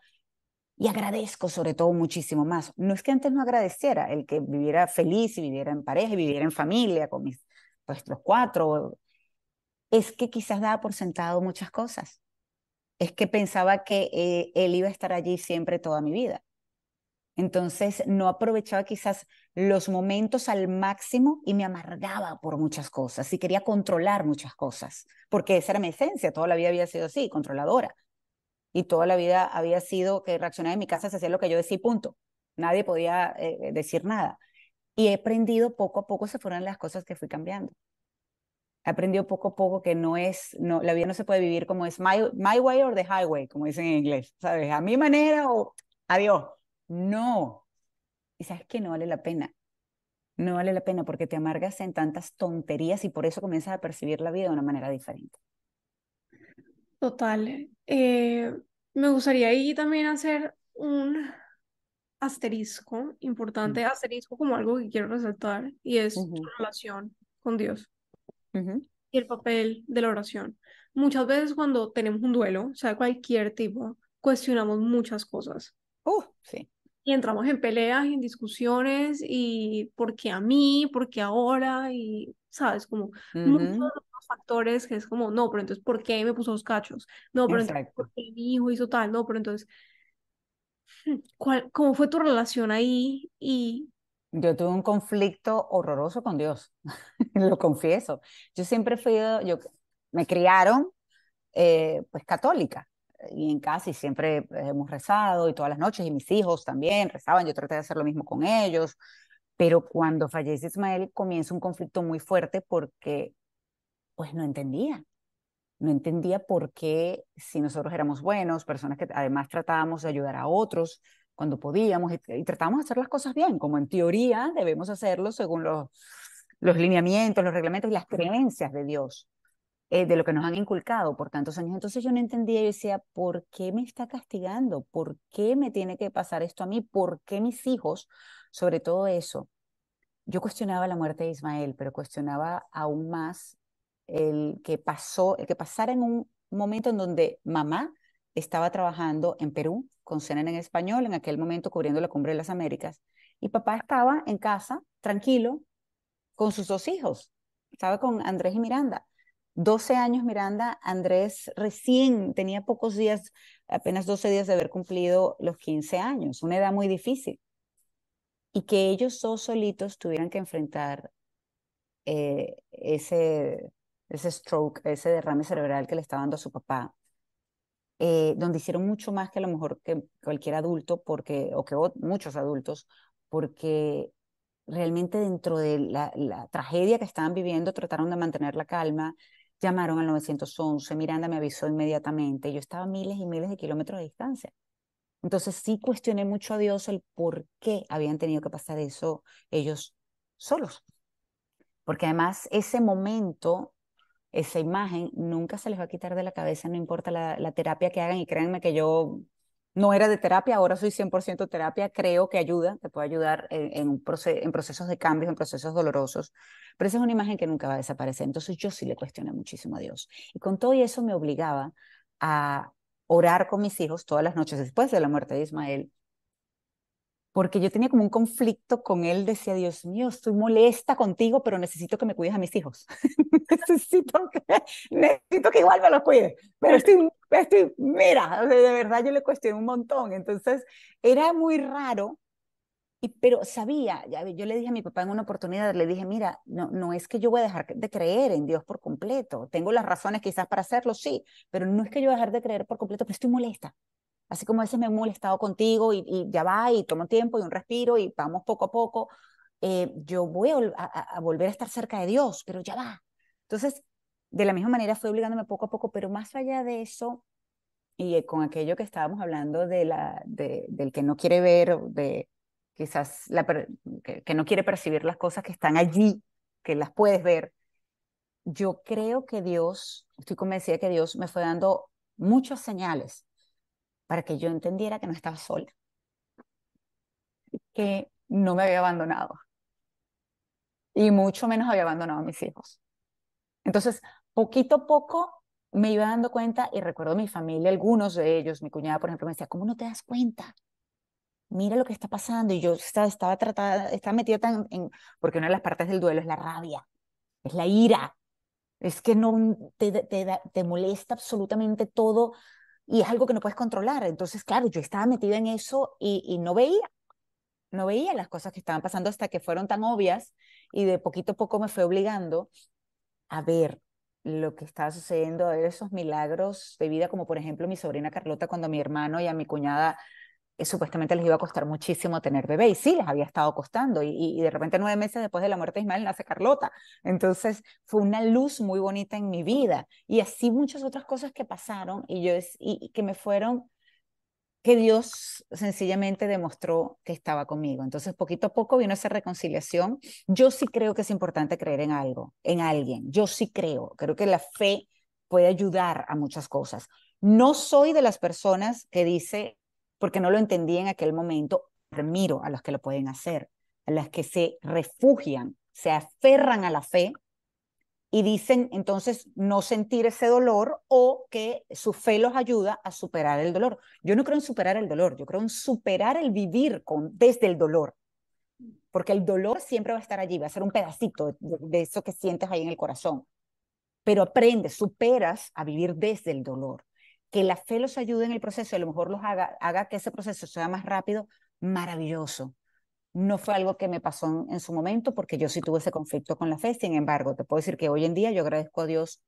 y agradezco sobre todo muchísimo más. No es que antes no agradeciera el que viviera feliz y viviera en pareja y viviera en familia con mis los cuatro. Es que quizás daba por sentado muchas cosas. Es que pensaba que eh, él iba a estar allí siempre toda mi vida. Entonces no aprovechaba quizás los momentos al máximo y me amargaba por muchas cosas y quería controlar muchas cosas, porque esa era mi esencia, toda la vida había sido así, controladora y toda la vida había sido que reaccionaba en mi casa, se hacía lo que yo decía, punto. Nadie podía eh, decir nada. Y he aprendido poco a poco, se fueron las cosas que fui cambiando. He aprendido poco a poco que no es, no, la vida no se puede vivir como es my, my way or the highway, como dicen en inglés, ¿sabes? A mi manera o adiós. No. Y sabes que no vale la pena. No vale la pena porque te amargas en tantas tonterías y por eso comienzas a percibir la vida de una manera diferente. Total. Eh, me gustaría ahí también hacer un asterisco, importante asterisco como algo que quiero resaltar, y es tu relación con Dios y el papel de la oración. Muchas veces cuando tenemos un duelo, o sea, cualquier tipo, cuestionamos muchas cosas. Uh, sí. Y entramos en peleas y en discusiones y por qué a mí, por qué ahora, y sabes, como muchos factores que es como, no, pero entonces, ¿por qué me puso los cachos? No, pero entonces, ¿por qué mi hijo hizo tal? No, pero entonces, ¿cuál, ¿cómo fue tu relación ahí? Y... Yo tuve un conflicto horroroso con Dios, lo confieso. Yo siempre fui, yo, me criaron eh, pues católica y en casa y siempre hemos rezado y todas las noches y mis hijos también rezaban, yo traté de hacer lo mismo con ellos, pero cuando fallece Ismael comienza un conflicto muy fuerte porque pues no entendía. No entendía por qué, si nosotros éramos buenos, personas que además tratábamos de ayudar a otros cuando podíamos y, tratábamos de hacer las cosas bien, como en teoría debemos hacerlo según los, los lineamientos, los reglamentos y las creencias de Dios, eh, de lo que nos han inculcado por tantos años. Entonces yo no entendía, yo decía, ¿por qué me está castigando? ¿Por qué me tiene que pasar esto a mí? ¿Por qué mis hijos? Sobre todo eso. Yo cuestionaba la muerte de Ismael, pero cuestionaba aún más el que pasó, el que pasara en un momento en donde mamá estaba trabajando en Perú con CNN en español, en aquel momento cubriendo la cumbre de las Américas, y papá estaba en casa, tranquilo, con sus dos hijos, estaba con Andrés y Miranda. 12 años Miranda, Andrés recién tenía pocos días, apenas 12 días de haber cumplido los 15 años, una edad muy difícil. Y que ellos dos solitos tuvieran que enfrentar eh, ese ese stroke, ese derrame cerebral que le estaba dando a su papá. eh, donde hicieron mucho más que a lo mejor que cualquier adulto, porque, o que muchos adultos, porque realmente dentro de la, la, tragedia que estaban viviendo trataron de mantener la calma, llamaron al 911, Miranda me avisó inmediatamente, yo estaba a miles y miles de kilómetros de distancia. Entonces sí cuestioné mucho a Dios el por qué habían tenido que pasar eso ellos solos. Porque además ese momento, esa imagen, nunca se les va a quitar de la cabeza, no importa la, la terapia que hagan. Y créanme que yo no era de terapia, ahora soy 100% terapia, creo que ayuda, que puede ayudar en, en, procesos de cambios, en procesos dolorosos, pero esa es una imagen que nunca va a desaparecer. Entonces yo sí le cuestioné muchísimo a Dios. Y con todo eso me obligaba a orar con mis hijos todas las noches después de la muerte de Ismael, porque yo tenía como un conflicto con él, decía, Dios mío, estoy molesta contigo, pero necesito que me cuides a mis hijos. necesito, que, necesito que igual me los cuides, pero estoy, estoy mira, de verdad yo le cuestioné un montón. Entonces, era muy raro, y, pero sabía, ya, yo le dije a mi papá en una oportunidad, le dije, mira, no, no es que yo voy a dejar de creer en Dios por completo, tengo las razones quizás para hacerlo, sí, pero no es que yo voy a dejar de creer por completo, pero estoy molesta Así como a veces me he molestado contigo y, ya va y tomo tiempo y un respiro y vamos poco a poco, eh, yo voy a, volver a estar cerca de Dios, pero ya va. Entonces, de la misma manera fue obligándome poco a poco, pero más allá de eso, y eh, con aquello que estábamos hablando de la, de, del que no quiere ver, de quizás la, que, que no quiere percibir las cosas que están allí, que las puedes ver, yo creo que Dios, estoy convencida que Dios me fue dando muchas señales para que yo entendiera que no estaba sola, que no me había abandonado y mucho menos había abandonado a mis hijos. Entonces, poquito a poco me iba dando cuenta y recuerdo a mi familia, algunos de ellos, mi cuñada, por ejemplo, me decía, ¿cómo no te das cuenta? Mira lo que está pasando. Y yo estaba, estaba tratada, estaba metida tan en, porque una de las partes del duelo es la rabia, es la ira, es que no te, te, te molesta absolutamente todo y es algo que no puedes controlar. Entonces, claro, yo estaba metida en eso y, no veía, no veía las cosas que estaban pasando hasta que fueron tan obvias y de poquito a poco me fue obligando a ver lo que estaba sucediendo, a ver esos milagros de vida, como por ejemplo mi sobrina Carlota cuando a mi hermano y a mi cuñada supuestamente les iba a costar muchísimo tener bebé, y sí, les había estado costando, y, y, de repente nueve meses después de la muerte de Ismael nace Carlota. Entonces fue una luz muy bonita en mi vida, y así muchas otras cosas que pasaron y, yo, y, que me fueron, que Dios sencillamente demostró que estaba conmigo. Entonces poquito a poco vino esa reconciliación. Yo sí creo que es importante creer en algo, en alguien, yo sí creo, creo que la fe puede ayudar a muchas cosas. No soy de las personas que dice, porque no lo entendí en aquel momento. Admiro a los que lo pueden hacer, a las que se refugian, se aferran a la fe y dicen entonces no sentir ese dolor o que su fe los ayuda a superar el dolor. Yo no creo en superar el dolor, yo creo en superar el vivir con, desde el dolor, porque el dolor siempre va a estar allí, va a ser un pedacito de, de eso que sientes ahí en el corazón, pero aprendes, superas a vivir desde el dolor que la fe los ayude en el proceso y a lo mejor los haga, haga que ese proceso sea más rápido, maravilloso. No fue algo que me pasó en, su momento porque yo sí tuve ese conflicto con la fe. Sin embargo, te puedo decir que hoy en día yo agradezco a Dios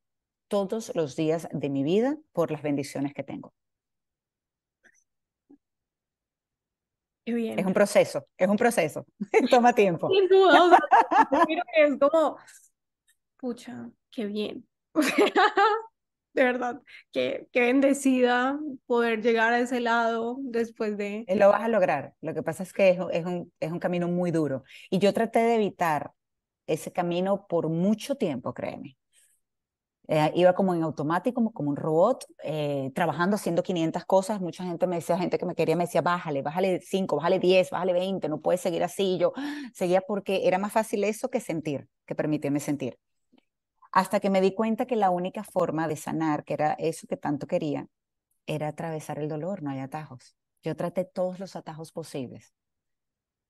todos los días de mi vida por las bendiciones que tengo. bien. Es un proceso, es un proceso. Toma tiempo. Sin duda, es como, pucha, qué bien. de verdad, qué, qué bendecida poder llegar a ese lado después de... Eh, lo vas a lograr, lo que pasa es que es, es, un, es un camino muy duro y yo traté de evitar ese camino por mucho tiempo, créeme. Eh, iba como en automático, como, como un robot, eh, trabajando, haciendo 500 cosas. Mucha gente me decía, gente que me quería, me decía, bájale, bájale 5, bájale 10, bájale 20, no puedes seguir así. Yo seguía porque era más fácil eso que sentir, que permitirme sentir hasta que me di cuenta que la única forma de sanar, que era eso que tanto quería, era atravesar el dolor, no hay atajos. Yo traté todos los atajos posibles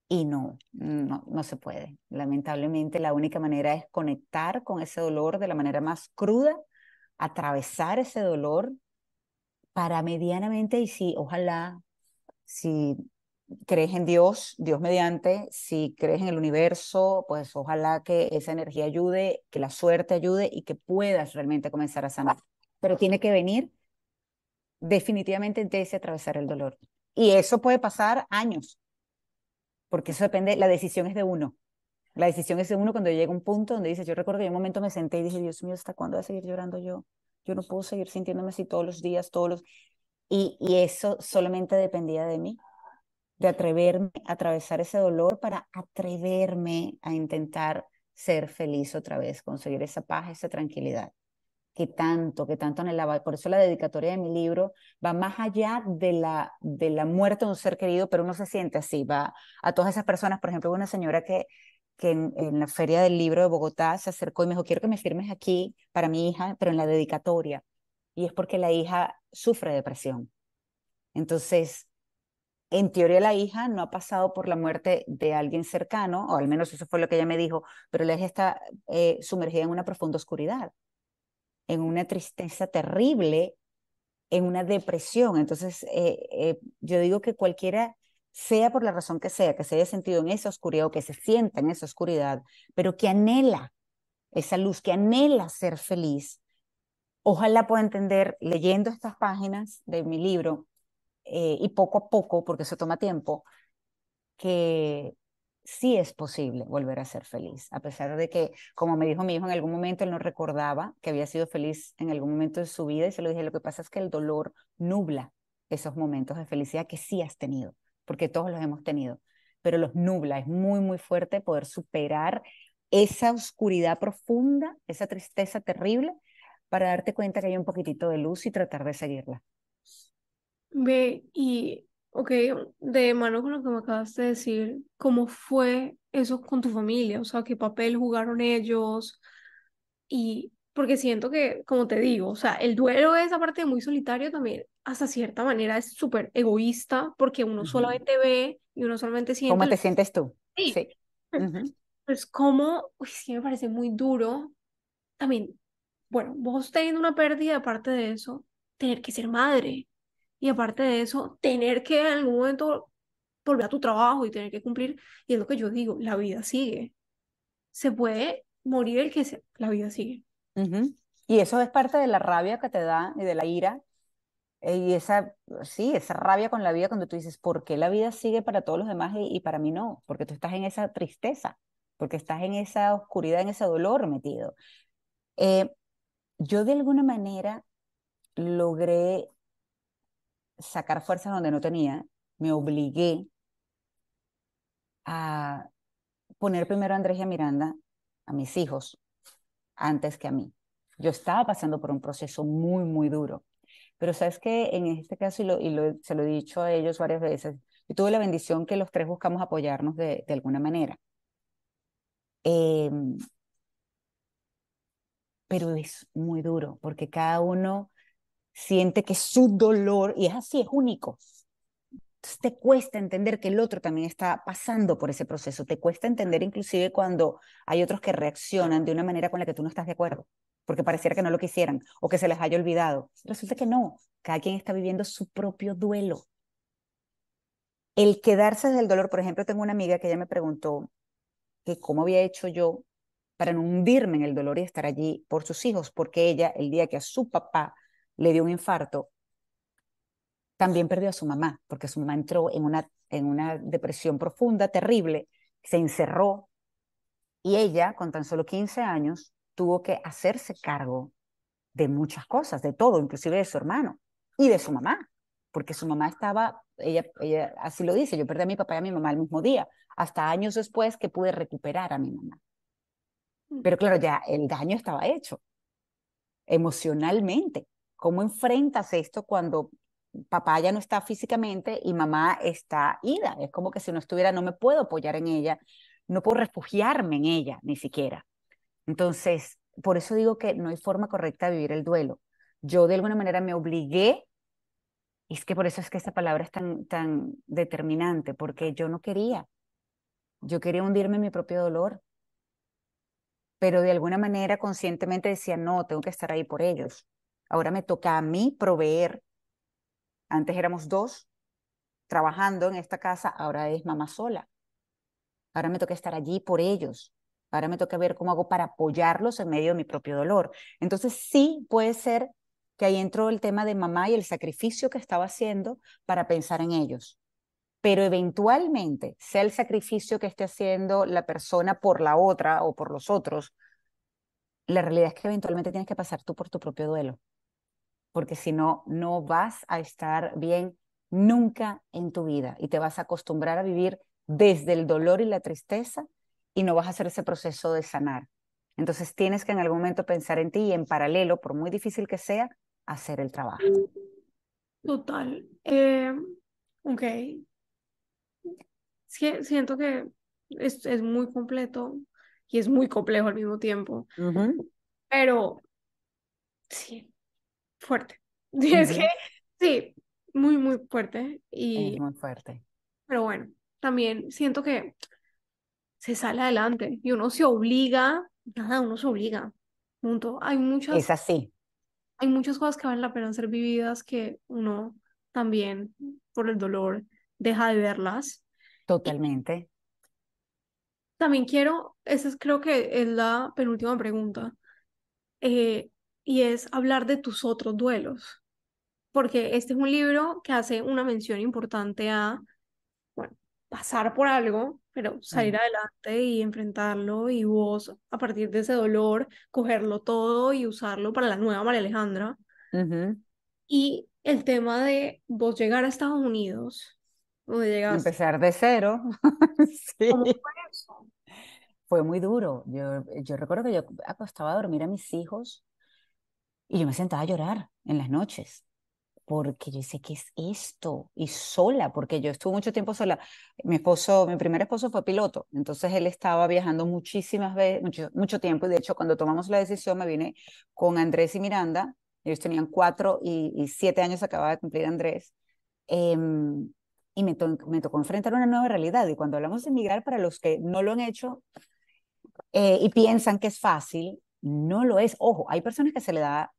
y no, no, no se puede. Lamentablemente la única manera es conectar con ese dolor de la manera más cruda, atravesar ese dolor para medianamente, y si ojalá, si crees en Dios, Dios mediante, si crees en el universo, pues ojalá que esa energía ayude, que la suerte ayude y que puedas realmente comenzar a sanar. Pero tiene que venir definitivamente desea atravesar el dolor. Y eso puede pasar años, porque eso depende, la decisión es de uno. La decisión es de uno cuando llega un punto donde dice, yo recuerdo que en un momento me senté y dije, Dios mío, ¿hasta cuándo voy a seguir llorando yo? Yo no puedo seguir sintiéndome así todos los días, todos los... Y, y eso solamente dependía de mí, de atreverme a atravesar ese dolor para atreverme a intentar ser feliz otra vez, conseguir esa paz, esa tranquilidad que tanto, que tanto anhelaba. Por eso la dedicatoria de mi libro va más allá de la, de la muerte de un ser querido, pero uno se siente así, va a todas esas personas, por ejemplo, una señora que, que en, la feria del libro de Bogotá se acercó y me dijo, quiero que me firmes aquí para mi hija, pero en la dedicatoria. Y es porque la hija sufre depresión. Entonces, en teoría la hija no ha pasado por la muerte de alguien cercano, o al menos eso fue lo que ella me dijo, pero la hija está eh, sumergida en una profunda oscuridad en una tristeza terrible, en una depresión. Entonces, eh, eh, yo digo que cualquiera, sea por la razón que sea, que se haya sentido en esa oscuridad o que se sienta en esa oscuridad, pero que anhela esa luz, que anhela ser feliz, ojalá pueda entender leyendo estas páginas de mi libro eh, y poco a poco, porque eso toma tiempo, que sí es posible volver a ser feliz, a pesar de que, como me dijo mi hijo en algún momento, él no recordaba que había sido feliz en algún momento de su vida y se lo dije, lo que pasa es que el dolor nubla esos momentos de felicidad que sí has tenido, porque todos los hemos tenido, pero los nubla, es muy, muy fuerte poder superar esa oscuridad profunda, esa tristeza terrible, para darte cuenta que hay un poquitito de luz y tratar de seguirla. Ve, y Ok, de mano con lo que me acabas de decir, ¿cómo fue eso con tu familia? O sea, ¿qué papel jugaron ellos? Y porque siento que, como te digo, o sea, el duelo es aparte muy solitario también, hasta cierta manera es súper egoísta porque uno solamente ve y uno solamente siente. ¿Cómo te sientes tú? Sí. sí. Pues como, uy, sí me parece muy duro. También, bueno, vos teniendo una pérdida aparte de eso, tener que ser madre. Y aparte de eso, tener que en algún momento volver a tu trabajo y tener que cumplir, y es lo que yo digo, la vida sigue. Se puede morir el que sea, la vida sigue. Y eso es parte de la rabia que te da y de la ira. Eh, y esa, sí, esa rabia con la vida cuando tú dices, ¿por qué la vida sigue para todos los demás y, para mí no? Porque tú estás en esa tristeza, porque estás en esa oscuridad, en ese dolor metido. Eh, yo de alguna manera logré sacar fuerzas donde no tenía, me obligué a poner primero a Andrés y a Miranda, a mis hijos, antes que a mí. Yo estaba pasando por un proceso muy, muy duro. Pero sabes que en este caso, y, lo, y se lo he dicho a ellos varias veces, yo tuve la bendición que los tres buscamos apoyarnos de, de alguna manera. Em, pero es muy duro porque cada uno siente que su dolor, y es así, es único. Entonces te cuesta entender que el otro también está pasando por ese proceso, te cuesta entender inclusive cuando hay otros que reaccionan de una manera con la que tú no estás de acuerdo, porque pareciera que no lo quisieran o que se les haya olvidado. Resulta que no, cada quien está viviendo su propio duelo. El quedarse del dolor, por ejemplo, tengo una amiga que ella me preguntó que cómo había hecho yo para no hundirme en el dolor y estar allí por sus hijos, porque ella, el día que a su papá le dio un infarto, también perdió a su mamá, porque su mamá entró en una, en una depresión profunda, terrible, se encerró y ella, con tan solo 15 años, tuvo que hacerse cargo de muchas cosas, de todo, inclusive de su hermano y de su mamá, porque su mamá estaba, ella, ella así lo dice, yo perdí a mi papá y a mi mamá el mismo día, hasta años después que pude recuperar a mi mamá. Mm. Pero claro, ya el daño estaba hecho emocionalmente. ¿Cómo enfrentas esto cuando papá ya no está físicamente y mamá está ida? Es como que si no estuviera, no me puedo apoyar en ella, no puedo refugiarme en ella ni siquiera. Entonces, por eso digo que no hay forma correcta de vivir el duelo. Yo de alguna manera me obligué, y es que por eso es que esta palabra es tan, tan determinante, porque yo no quería. Yo quería hundirme en mi propio dolor, pero de alguna manera conscientemente decía, no, tengo que estar ahí por ellos. Ahora me toca a mí proveer. Antes éramos dos trabajando en esta casa, ahora es mamá sola. Ahora me toca estar allí por ellos. Ahora me toca ver cómo hago para apoyarlos en medio de mi propio dolor. Entonces sí puede ser que ahí entró el tema de mamá y el sacrificio que estaba haciendo para pensar en ellos. Pero eventualmente, sea el sacrificio que esté haciendo la persona por la otra o por los otros, la realidad es que eventualmente tienes que pasar tú por tu propio duelo. Porque si no, no vas a estar bien nunca en tu vida y te vas a acostumbrar a vivir desde el dolor y la tristeza y no vas a hacer ese proceso de sanar. Entonces tienes que en algún momento pensar en ti y en paralelo, por muy difícil que sea, hacer el trabajo. Total. Eh, ok. siento que es, es, muy completo y es muy complejo al mismo tiempo. Pero sí, fuerte. Es que sí, muy, muy fuerte. Y, es muy fuerte. Pero bueno, también siento que se sale adelante y uno se obliga, nada, uno se obliga. Punto. Hay muchas. Es así hay muchas cosas que valen la pena ser vividas que uno también, por el dolor, deja de verlas. Totalmente. También quiero, esa es, creo que es la penúltima pregunta, eh, y es hablar de tus otros duelos, porque este es un libro que hace una mención importante a, bueno, pasar por algo, pero salir adelante y enfrentarlo y vos a partir de ese dolor cogerlo todo y usarlo para la nueva María Alejandra. Y el tema de vos llegar a Estados Unidos, donde llegaste. Empezar de cero. sí. fue eso? Fue muy duro. Yo, yo recuerdo que yo acostaba a dormir a mis hijos y yo me sentaba a llorar en las noches porque yo sé ¿qué es esto? Y sola, porque yo estuve mucho tiempo sola. Mi esposo, mi primer esposo fue piloto, entonces él estaba viajando muchísimas veces, mucho, mucho tiempo, y de hecho cuando tomamos la decisión me vine con Andrés y Miranda, ellos tenían cuatro y, siete años, acababa de cumplir Andrés, em, y me, me, tocó enfrentar una nueva realidad. Y cuando hablamos de emigrar, para los que no lo han hecho eh, y piensan que es fácil, no lo es. Ojo, hay personas que se le da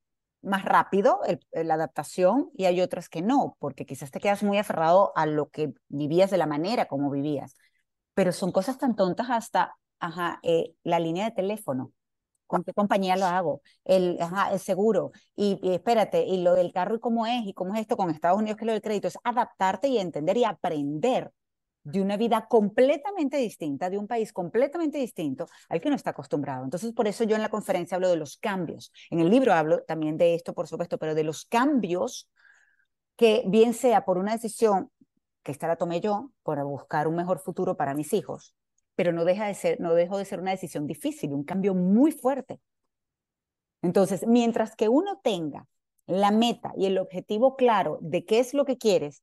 más rápido la adaptación y hay otras que no, porque quizás te quedas muy aferrado a lo que vivías de la manera como vivías. Pero son cosas tan tontas hasta ajá, eh, la línea de teléfono. ¿Con qué compañía lo hago? El, el seguro. Y, espérate, y lo del carro y cómo es, y cómo es esto con Estados Unidos, que lo del crédito. Es adaptarte y entender y aprender de una vida completamente distinta, de un país completamente distinto al que no está acostumbrado. Entonces, por eso yo en la conferencia hablo de los cambios. En el libro hablo también de esto, por supuesto, pero de los cambios que bien sea por una decisión que esta la tomé yo para buscar un mejor futuro para mis hijos, pero no deja de ser, no dejo de ser una decisión difícil, un cambio muy fuerte. Entonces, mientras que uno tenga la meta y el objetivo claro de qué es lo que quieres,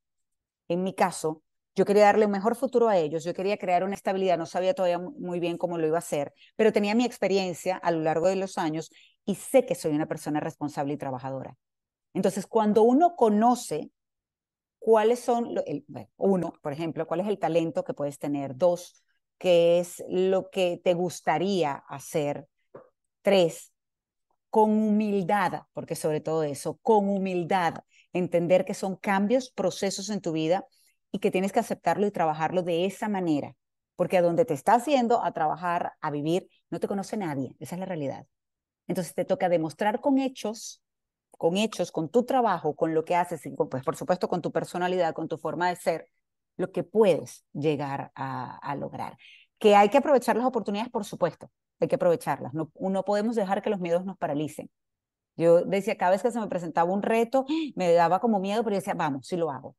en mi caso, yo quería darle un mejor futuro a ellos, yo quería crear una estabilidad, no sabía todavía muy bien cómo lo iba a hacer, pero tenía mi experiencia a lo largo de los años y sé que soy una persona responsable y trabajadora. Entonces, cuando uno conoce cuáles son, uno, por ejemplo, cuál es el talento que puedes tener, dos, qué es lo que te gustaría hacer, tres, con humildad, porque sobre todo eso, con humildad, entender que son cambios, procesos en tu vida y que tienes que aceptarlo y trabajarlo de esa manera, porque a donde te estás yendo a trabajar, a vivir, no te conoce nadie, esa es la realidad. Entonces te toca demostrar con hechos, con hechos, con tu trabajo, con lo que haces, pues por supuesto con tu personalidad, con tu forma de ser, lo que puedes llegar a, lograr. Que hay que aprovechar las oportunidades, por supuesto, hay que aprovecharlas. No, no podemos dejar que los miedos nos paralicen. Yo decía, cada vez que se me presentaba un reto, me daba como miedo, pero yo decía, vamos, sí lo hago.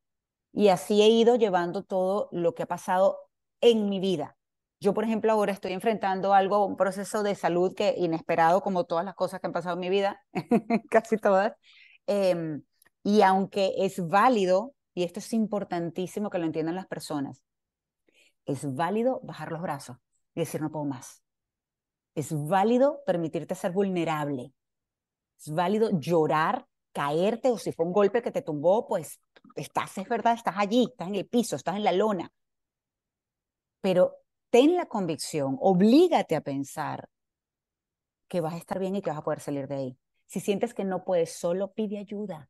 Y así he ido llevando todo lo que ha pasado en mi vida. Yo, por ejemplo, ahora estoy enfrentando algo, un proceso de salud que inesperado, como todas las cosas que han pasado en mi vida, casi todas. Em, y aunque es válido, y esto es importantísimo que lo entiendan las personas, es válido bajar los brazos y decir no puedo más. Es válido permitirte ser vulnerable. Es válido llorar caerte o si fue un golpe que te tumbó, pues estás, es verdad, estás allí, estás en el piso, estás en la lona. Pero ten la convicción, oblígate a pensar que vas a estar bien y que vas a poder salir de ahí. Si sientes que no puedes solo, pide ayuda.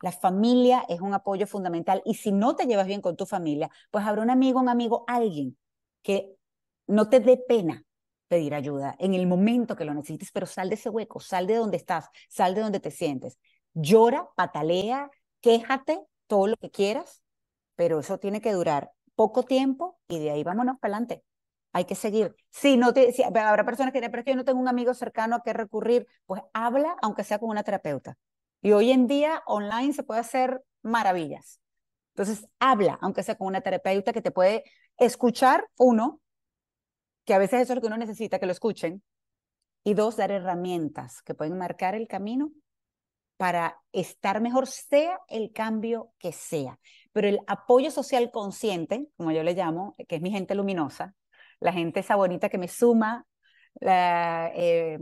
La familia es un apoyo fundamental y si no te llevas bien con tu familia, pues habrá un amigo, un amigo, alguien que no te dé pena pedir ayuda en el momento que lo necesites, pero sal de ese hueco, sal de donde estás, sal de donde te sientes. Llora, patalea, quéjate, todo lo que quieras, pero eso tiene que durar poco tiempo y de ahí vámonos para adelante. Hay que seguir. Si no te, si, habrá personas que dirán, pero es que yo no tengo un amigo cercano a que recurrir, pues habla, aunque sea con una terapeuta. Y hoy en día online se puede hacer maravillas. Entonces, habla, aunque sea con una terapeuta que te puede escuchar, uno, que a veces eso es lo que uno necesita, que lo escuchen, y dos, dar herramientas que pueden marcar el camino para estar mejor, sea el cambio que sea. Pero el apoyo social consciente, como yo le llamo, que es mi gente luminosa, la gente esa bonita que me suma la, eh,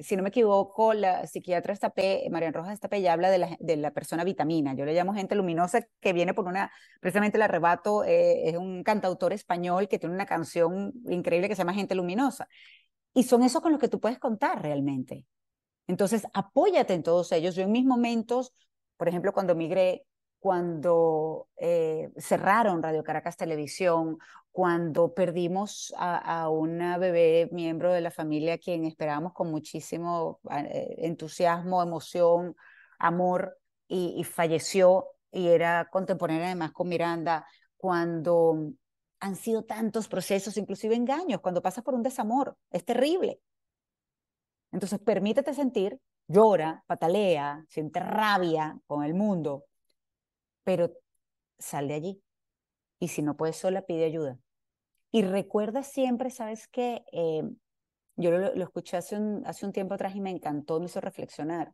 si no me equivoco, la psiquiatra Estapé, Marian Rojas Estapé, ya habla de la, de la persona vitamina. Yo le llamo gente luminosa que viene por una, precisamente el arrebato, eh, es un cantautor español que tiene una canción increíble que se llama Gente Luminosa. Y son esos con los que tú puedes contar realmente. Entonces, apóyate en todos ellos. Yo en mis momentos, por ejemplo, cuando migré, cuando eh, cerraron Radio Caracas Televisión, cuando perdimos a, una bebé miembro de la familia a quien esperábamos con muchísimo eh, entusiasmo, emoción, amor, y, falleció, y era contemporánea además con Miranda, cuando han sido tantos procesos, inclusive engaños, cuando pasas por un desamor, es terrible. Entonces, permítete sentir, llora, patalea, siente rabia con el mundo, pero sal de allí. Y si no puedes sola, pide ayuda. Y recuerda siempre, ¿sabes qué? Eh, yo lo, escuché hace un, hace un tiempo atrás y me encantó, me hizo reflexionar.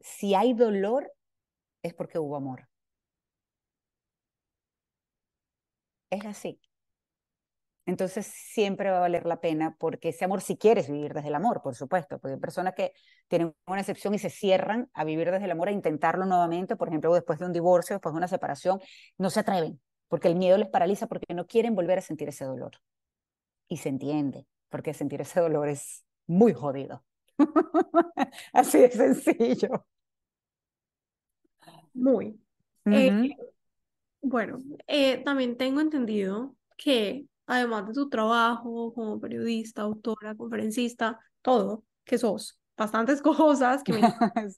Si hay dolor, es porque hubo amor. Es así. Entonces siempre va a valer la pena porque ese amor, si quieres vivir desde el amor, por supuesto, porque hay personas que tienen una excepción y se cierran a vivir desde el amor, a intentarlo nuevamente, por ejemplo, después de un divorcio, después de una separación, no se atreven, porque el miedo les paraliza, porque no quieren volver a sentir ese dolor. Y se entiende, porque sentir ese dolor es muy jodido. Así de sencillo. Muy. Eh, bueno, eh, también tengo entendido que además de tu trabajo como periodista, autora, conferencista, todo, que sos bastantes cosas que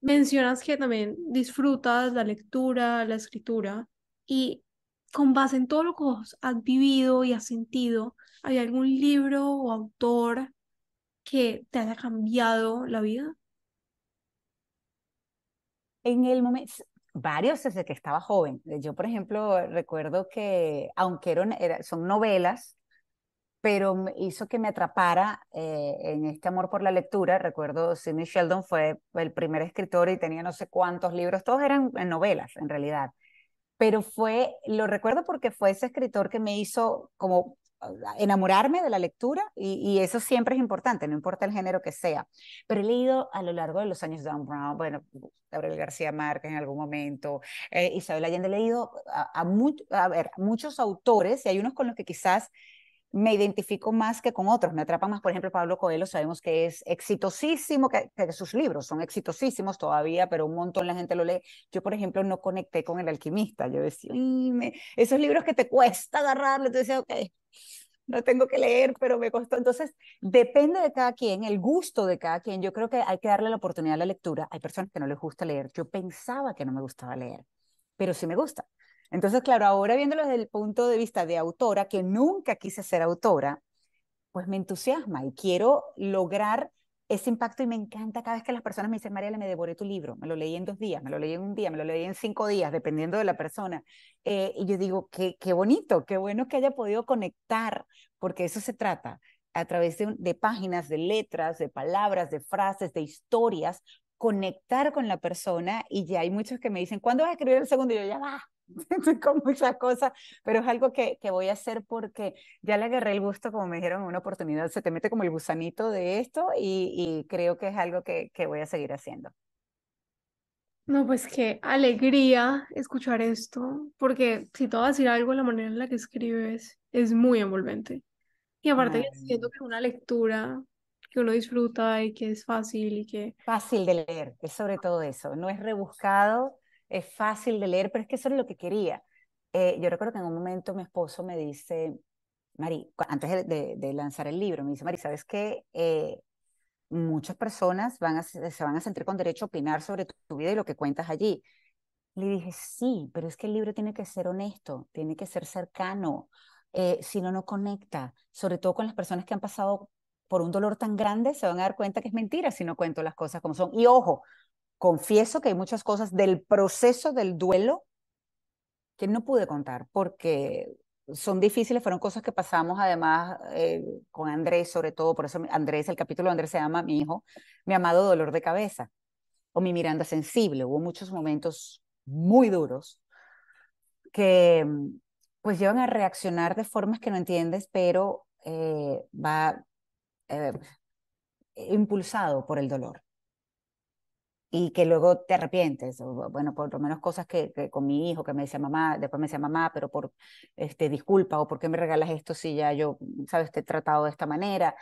mencionas que también disfrutas la lectura, la escritura y con base en todo lo que has vivido y has sentido, ¿hay algún libro o autor que te haya cambiado la vida? En el momento, varios desde que estaba joven. Yo, por ejemplo, recuerdo que, aunque eran, son novelas, pero hizo que me atrapara eh, en este amor por la lectura. Recuerdo, Sidney Sheldon fue el primer escritor y tenía no sé cuántos libros, todos eran novelas en realidad. Pero fue, lo recuerdo porque fue ese escritor que me hizo como enamorarme de la lectura y, eso siempre es importante, no importa el género que sea. Pero he leído a lo largo de los años Dan Brown, bueno, Gabriel García Márquez en algún momento, eh, Isabel Allende, he leído a, a, ver, muchos autores y hay unos con los que quizás me identifico más que con otros, me atrapa más, por ejemplo, Pablo Coelho, sabemos que es exitosísimo, que, sus libros son exitosísimos todavía, pero un montón la gente lo lee. Yo, por ejemplo, no conecté con El alquimista, yo decía, esos libros que te cuesta agarrarle, tú decías, ok, no tengo que leer, pero me costó. Entonces, depende de cada quien, el gusto de cada quien. Yo creo que hay que darle la oportunidad a la lectura. Hay personas que no les gusta leer. Yo pensaba que no me gustaba leer, pero sí me gusta. Entonces, claro, ahora viéndolo desde el punto de vista de autora, que nunca quise ser autora, pues me entusiasma y quiero lograr ese impacto y me encanta cada vez que las personas me dicen, Mariela, me devoré tu libro, me lo leí en dos días, me lo leí en un día, me lo leí en cinco días, dependiendo de la persona. Eh, y yo digo, qué, qué bonito, qué bueno que haya podido conectar, porque eso se trata, a través de, de páginas, de letras, de palabras, de frases, de historias, conectar con la persona y ya hay muchos que me dicen, ¿cuándo vas a escribir el segundo? Y yo ya va, con muchas cosas, pero es algo que, que, voy a hacer porque ya le agarré el gusto, como me dijeron en una oportunidad, se te mete como el gusanito de esto y, y creo que es algo que, que voy a seguir haciendo. No, pues qué alegría escuchar esto, porque si te vas a decir algo, la manera en la que escribes es muy envolvente. Y aparte, siento que es una lectura que uno disfruta y que es fácil y que... Fácil de leer, es sobre todo eso, no es rebuscado, es fácil de leer, pero es que eso es lo que quería. Eh, yo recuerdo que en un momento mi esposo me dice, Mari, antes de, lanzar el libro, me dice, Mari, ¿sabes qué? Eh, muchas personas van a, se van a sentir con derecho a opinar sobre tu, vida y lo que cuentas allí. Le dije, sí, pero es que el libro tiene que ser honesto, tiene que ser cercano, eh, si no, no conecta, sobre todo con las personas que han pasado por un dolor tan grande, se van a dar cuenta que es mentira si no cuento las cosas como son. Y ojo, confieso que hay muchas cosas del proceso del duelo que no pude contar porque son difíciles, fueron cosas que pasamos además eh, con Andrés, sobre todo, por eso Andrés, el capítulo de Andrés se llama Mi hijo, mi amado dolor de cabeza, o mi Miranda sensible. Hubo muchos momentos muy duros que pues llevan a reaccionar de formas que no entiendes, pero eh, va eh, impulsado por el dolor y que luego te arrepientes, o, bueno, por lo menos cosas que, con mi hijo, que me decía mamá, después me decía mamá, pero por este, disculpa, o por qué me regalas esto si ya yo, sabes, te he tratado de esta manera.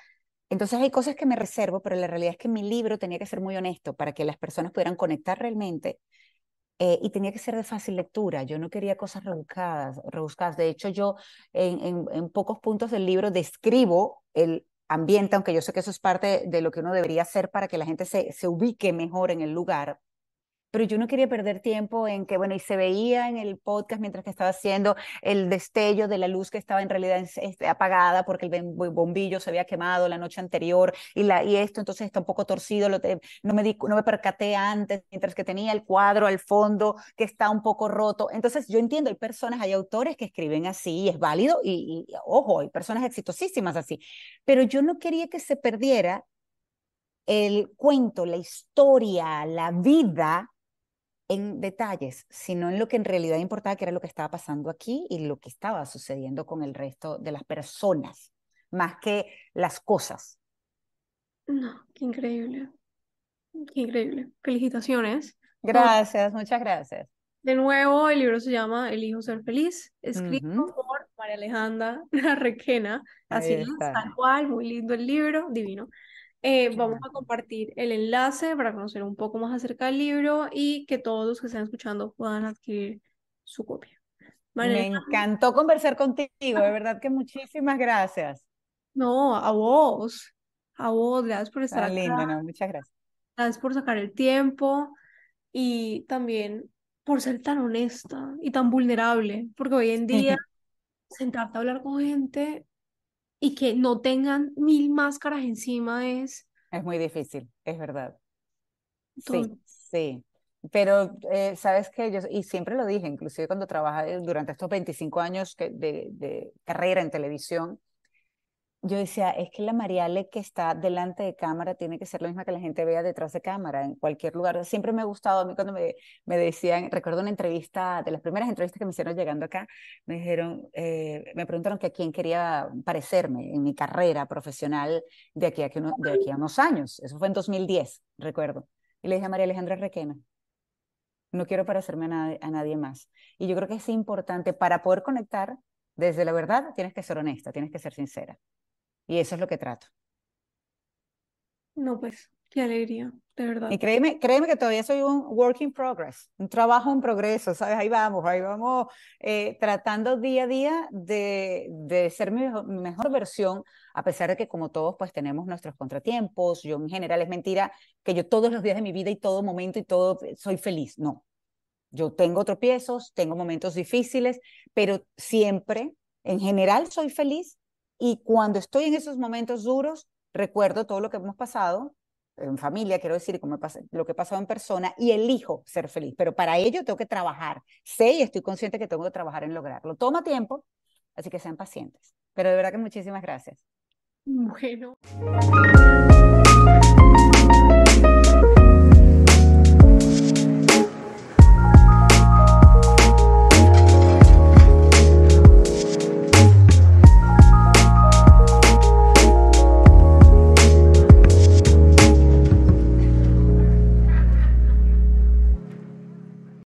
Entonces hay cosas que me reservo, pero la realidad es que mi libro tenía que ser muy honesto para que las personas pudieran conectar realmente eh, y tenía que ser de fácil lectura. Yo no quería cosas rebuscadas. rebuscadas. De hecho, yo en, en, en pocos puntos del libro describo el ambiente, aunque yo sé que eso es parte de lo que uno debería hacer para que la gente se, se ubique mejor en el lugar, pero yo no quería perder tiempo en que, bueno, y se veía en el podcast mientras que estaba haciendo el destello de la luz que estaba en realidad este, apagada porque el bombillo se había quemado la noche anterior y, la, y esto entonces está un poco torcido, lo no, me di, no me percaté antes, mientras que tenía el cuadro al fondo que está un poco roto. Entonces yo entiendo, hay personas, hay autores que escriben así y es válido y, y ojo, hay personas exitosísimas así, pero yo no quería que se perdiera el cuento, la historia, la vida en detalles, sino en lo que en realidad importaba, que era lo que estaba pasando aquí y lo que estaba sucediendo con el resto de las personas, más que las cosas. No, qué increíble. Qué increíble. Felicitaciones. Gracias, muchas gracias. De nuevo, el libro se llama El hijo ser feliz, escrito por María Alejandra Requena. Así es, tal cual, muy lindo el libro, divino. Eh, vamos a compartir el enlace para conocer un poco más acerca del libro y que todos los que estén escuchando puedan adquirir su copia. Me encantó conversar contigo, de verdad que muchísimas gracias. No, a vos, a vos, gracias por estar aquí. Lindo, no, muchas gracias. Gracias por sacar el tiempo y también por ser tan honesta y tan vulnerable, porque hoy en día sentarte a hablar con gente y que no tengan mil máscaras encima es... Es muy difícil, es verdad. Sí, sí. Pero, eh, ¿sabes qué? Yo, y siempre lo dije, inclusive cuando trabajé durante estos 25 años de, de carrera en televisión, yo decía, es que la Mariale que está delante de cámara tiene que ser la misma que la gente vea detrás de cámara, en cualquier lugar. Siempre me ha gustado, a mí cuando me, me decían, recuerdo una entrevista, de las primeras entrevistas que me hicieron llegando acá, me dijeron, eh, me preguntaron que a quién quería parecerme en mi carrera profesional de aquí a, que de aquí a unos años. Eso fue en 2010, recuerdo. Y le dije a María Alejandra Requena, no quiero parecerme a, a nadie más. Y yo creo que es importante para poder conectar desde la verdad, tienes que ser honesta, tienes que ser sincera. Y eso es lo que trato. No, pues, qué alegría, de verdad. Y créeme, créeme que todavía soy un work in progress, un trabajo en progreso, ¿sabes? Ahí vamos, ahí vamos eh, tratando día a día de, de ser mi mejor, versión, a pesar de que como todos pues tenemos nuestros contratiempos, yo en general es mentira que yo todos los días de mi vida y todo momento y todo soy feliz, no. Yo tengo tropiezos, tengo momentos difíciles, pero siempre, en general, soy feliz y cuando estoy en esos momentos duros, recuerdo todo lo que hemos pasado, en familia, quiero decir, lo que he pasado en persona, y elijo ser feliz. Pero para ello tengo que trabajar. Sé y estoy consciente que tengo que trabajar en lograrlo. Toma tiempo, así que sean pacientes. Pero de verdad que muchísimas gracias. Bueno.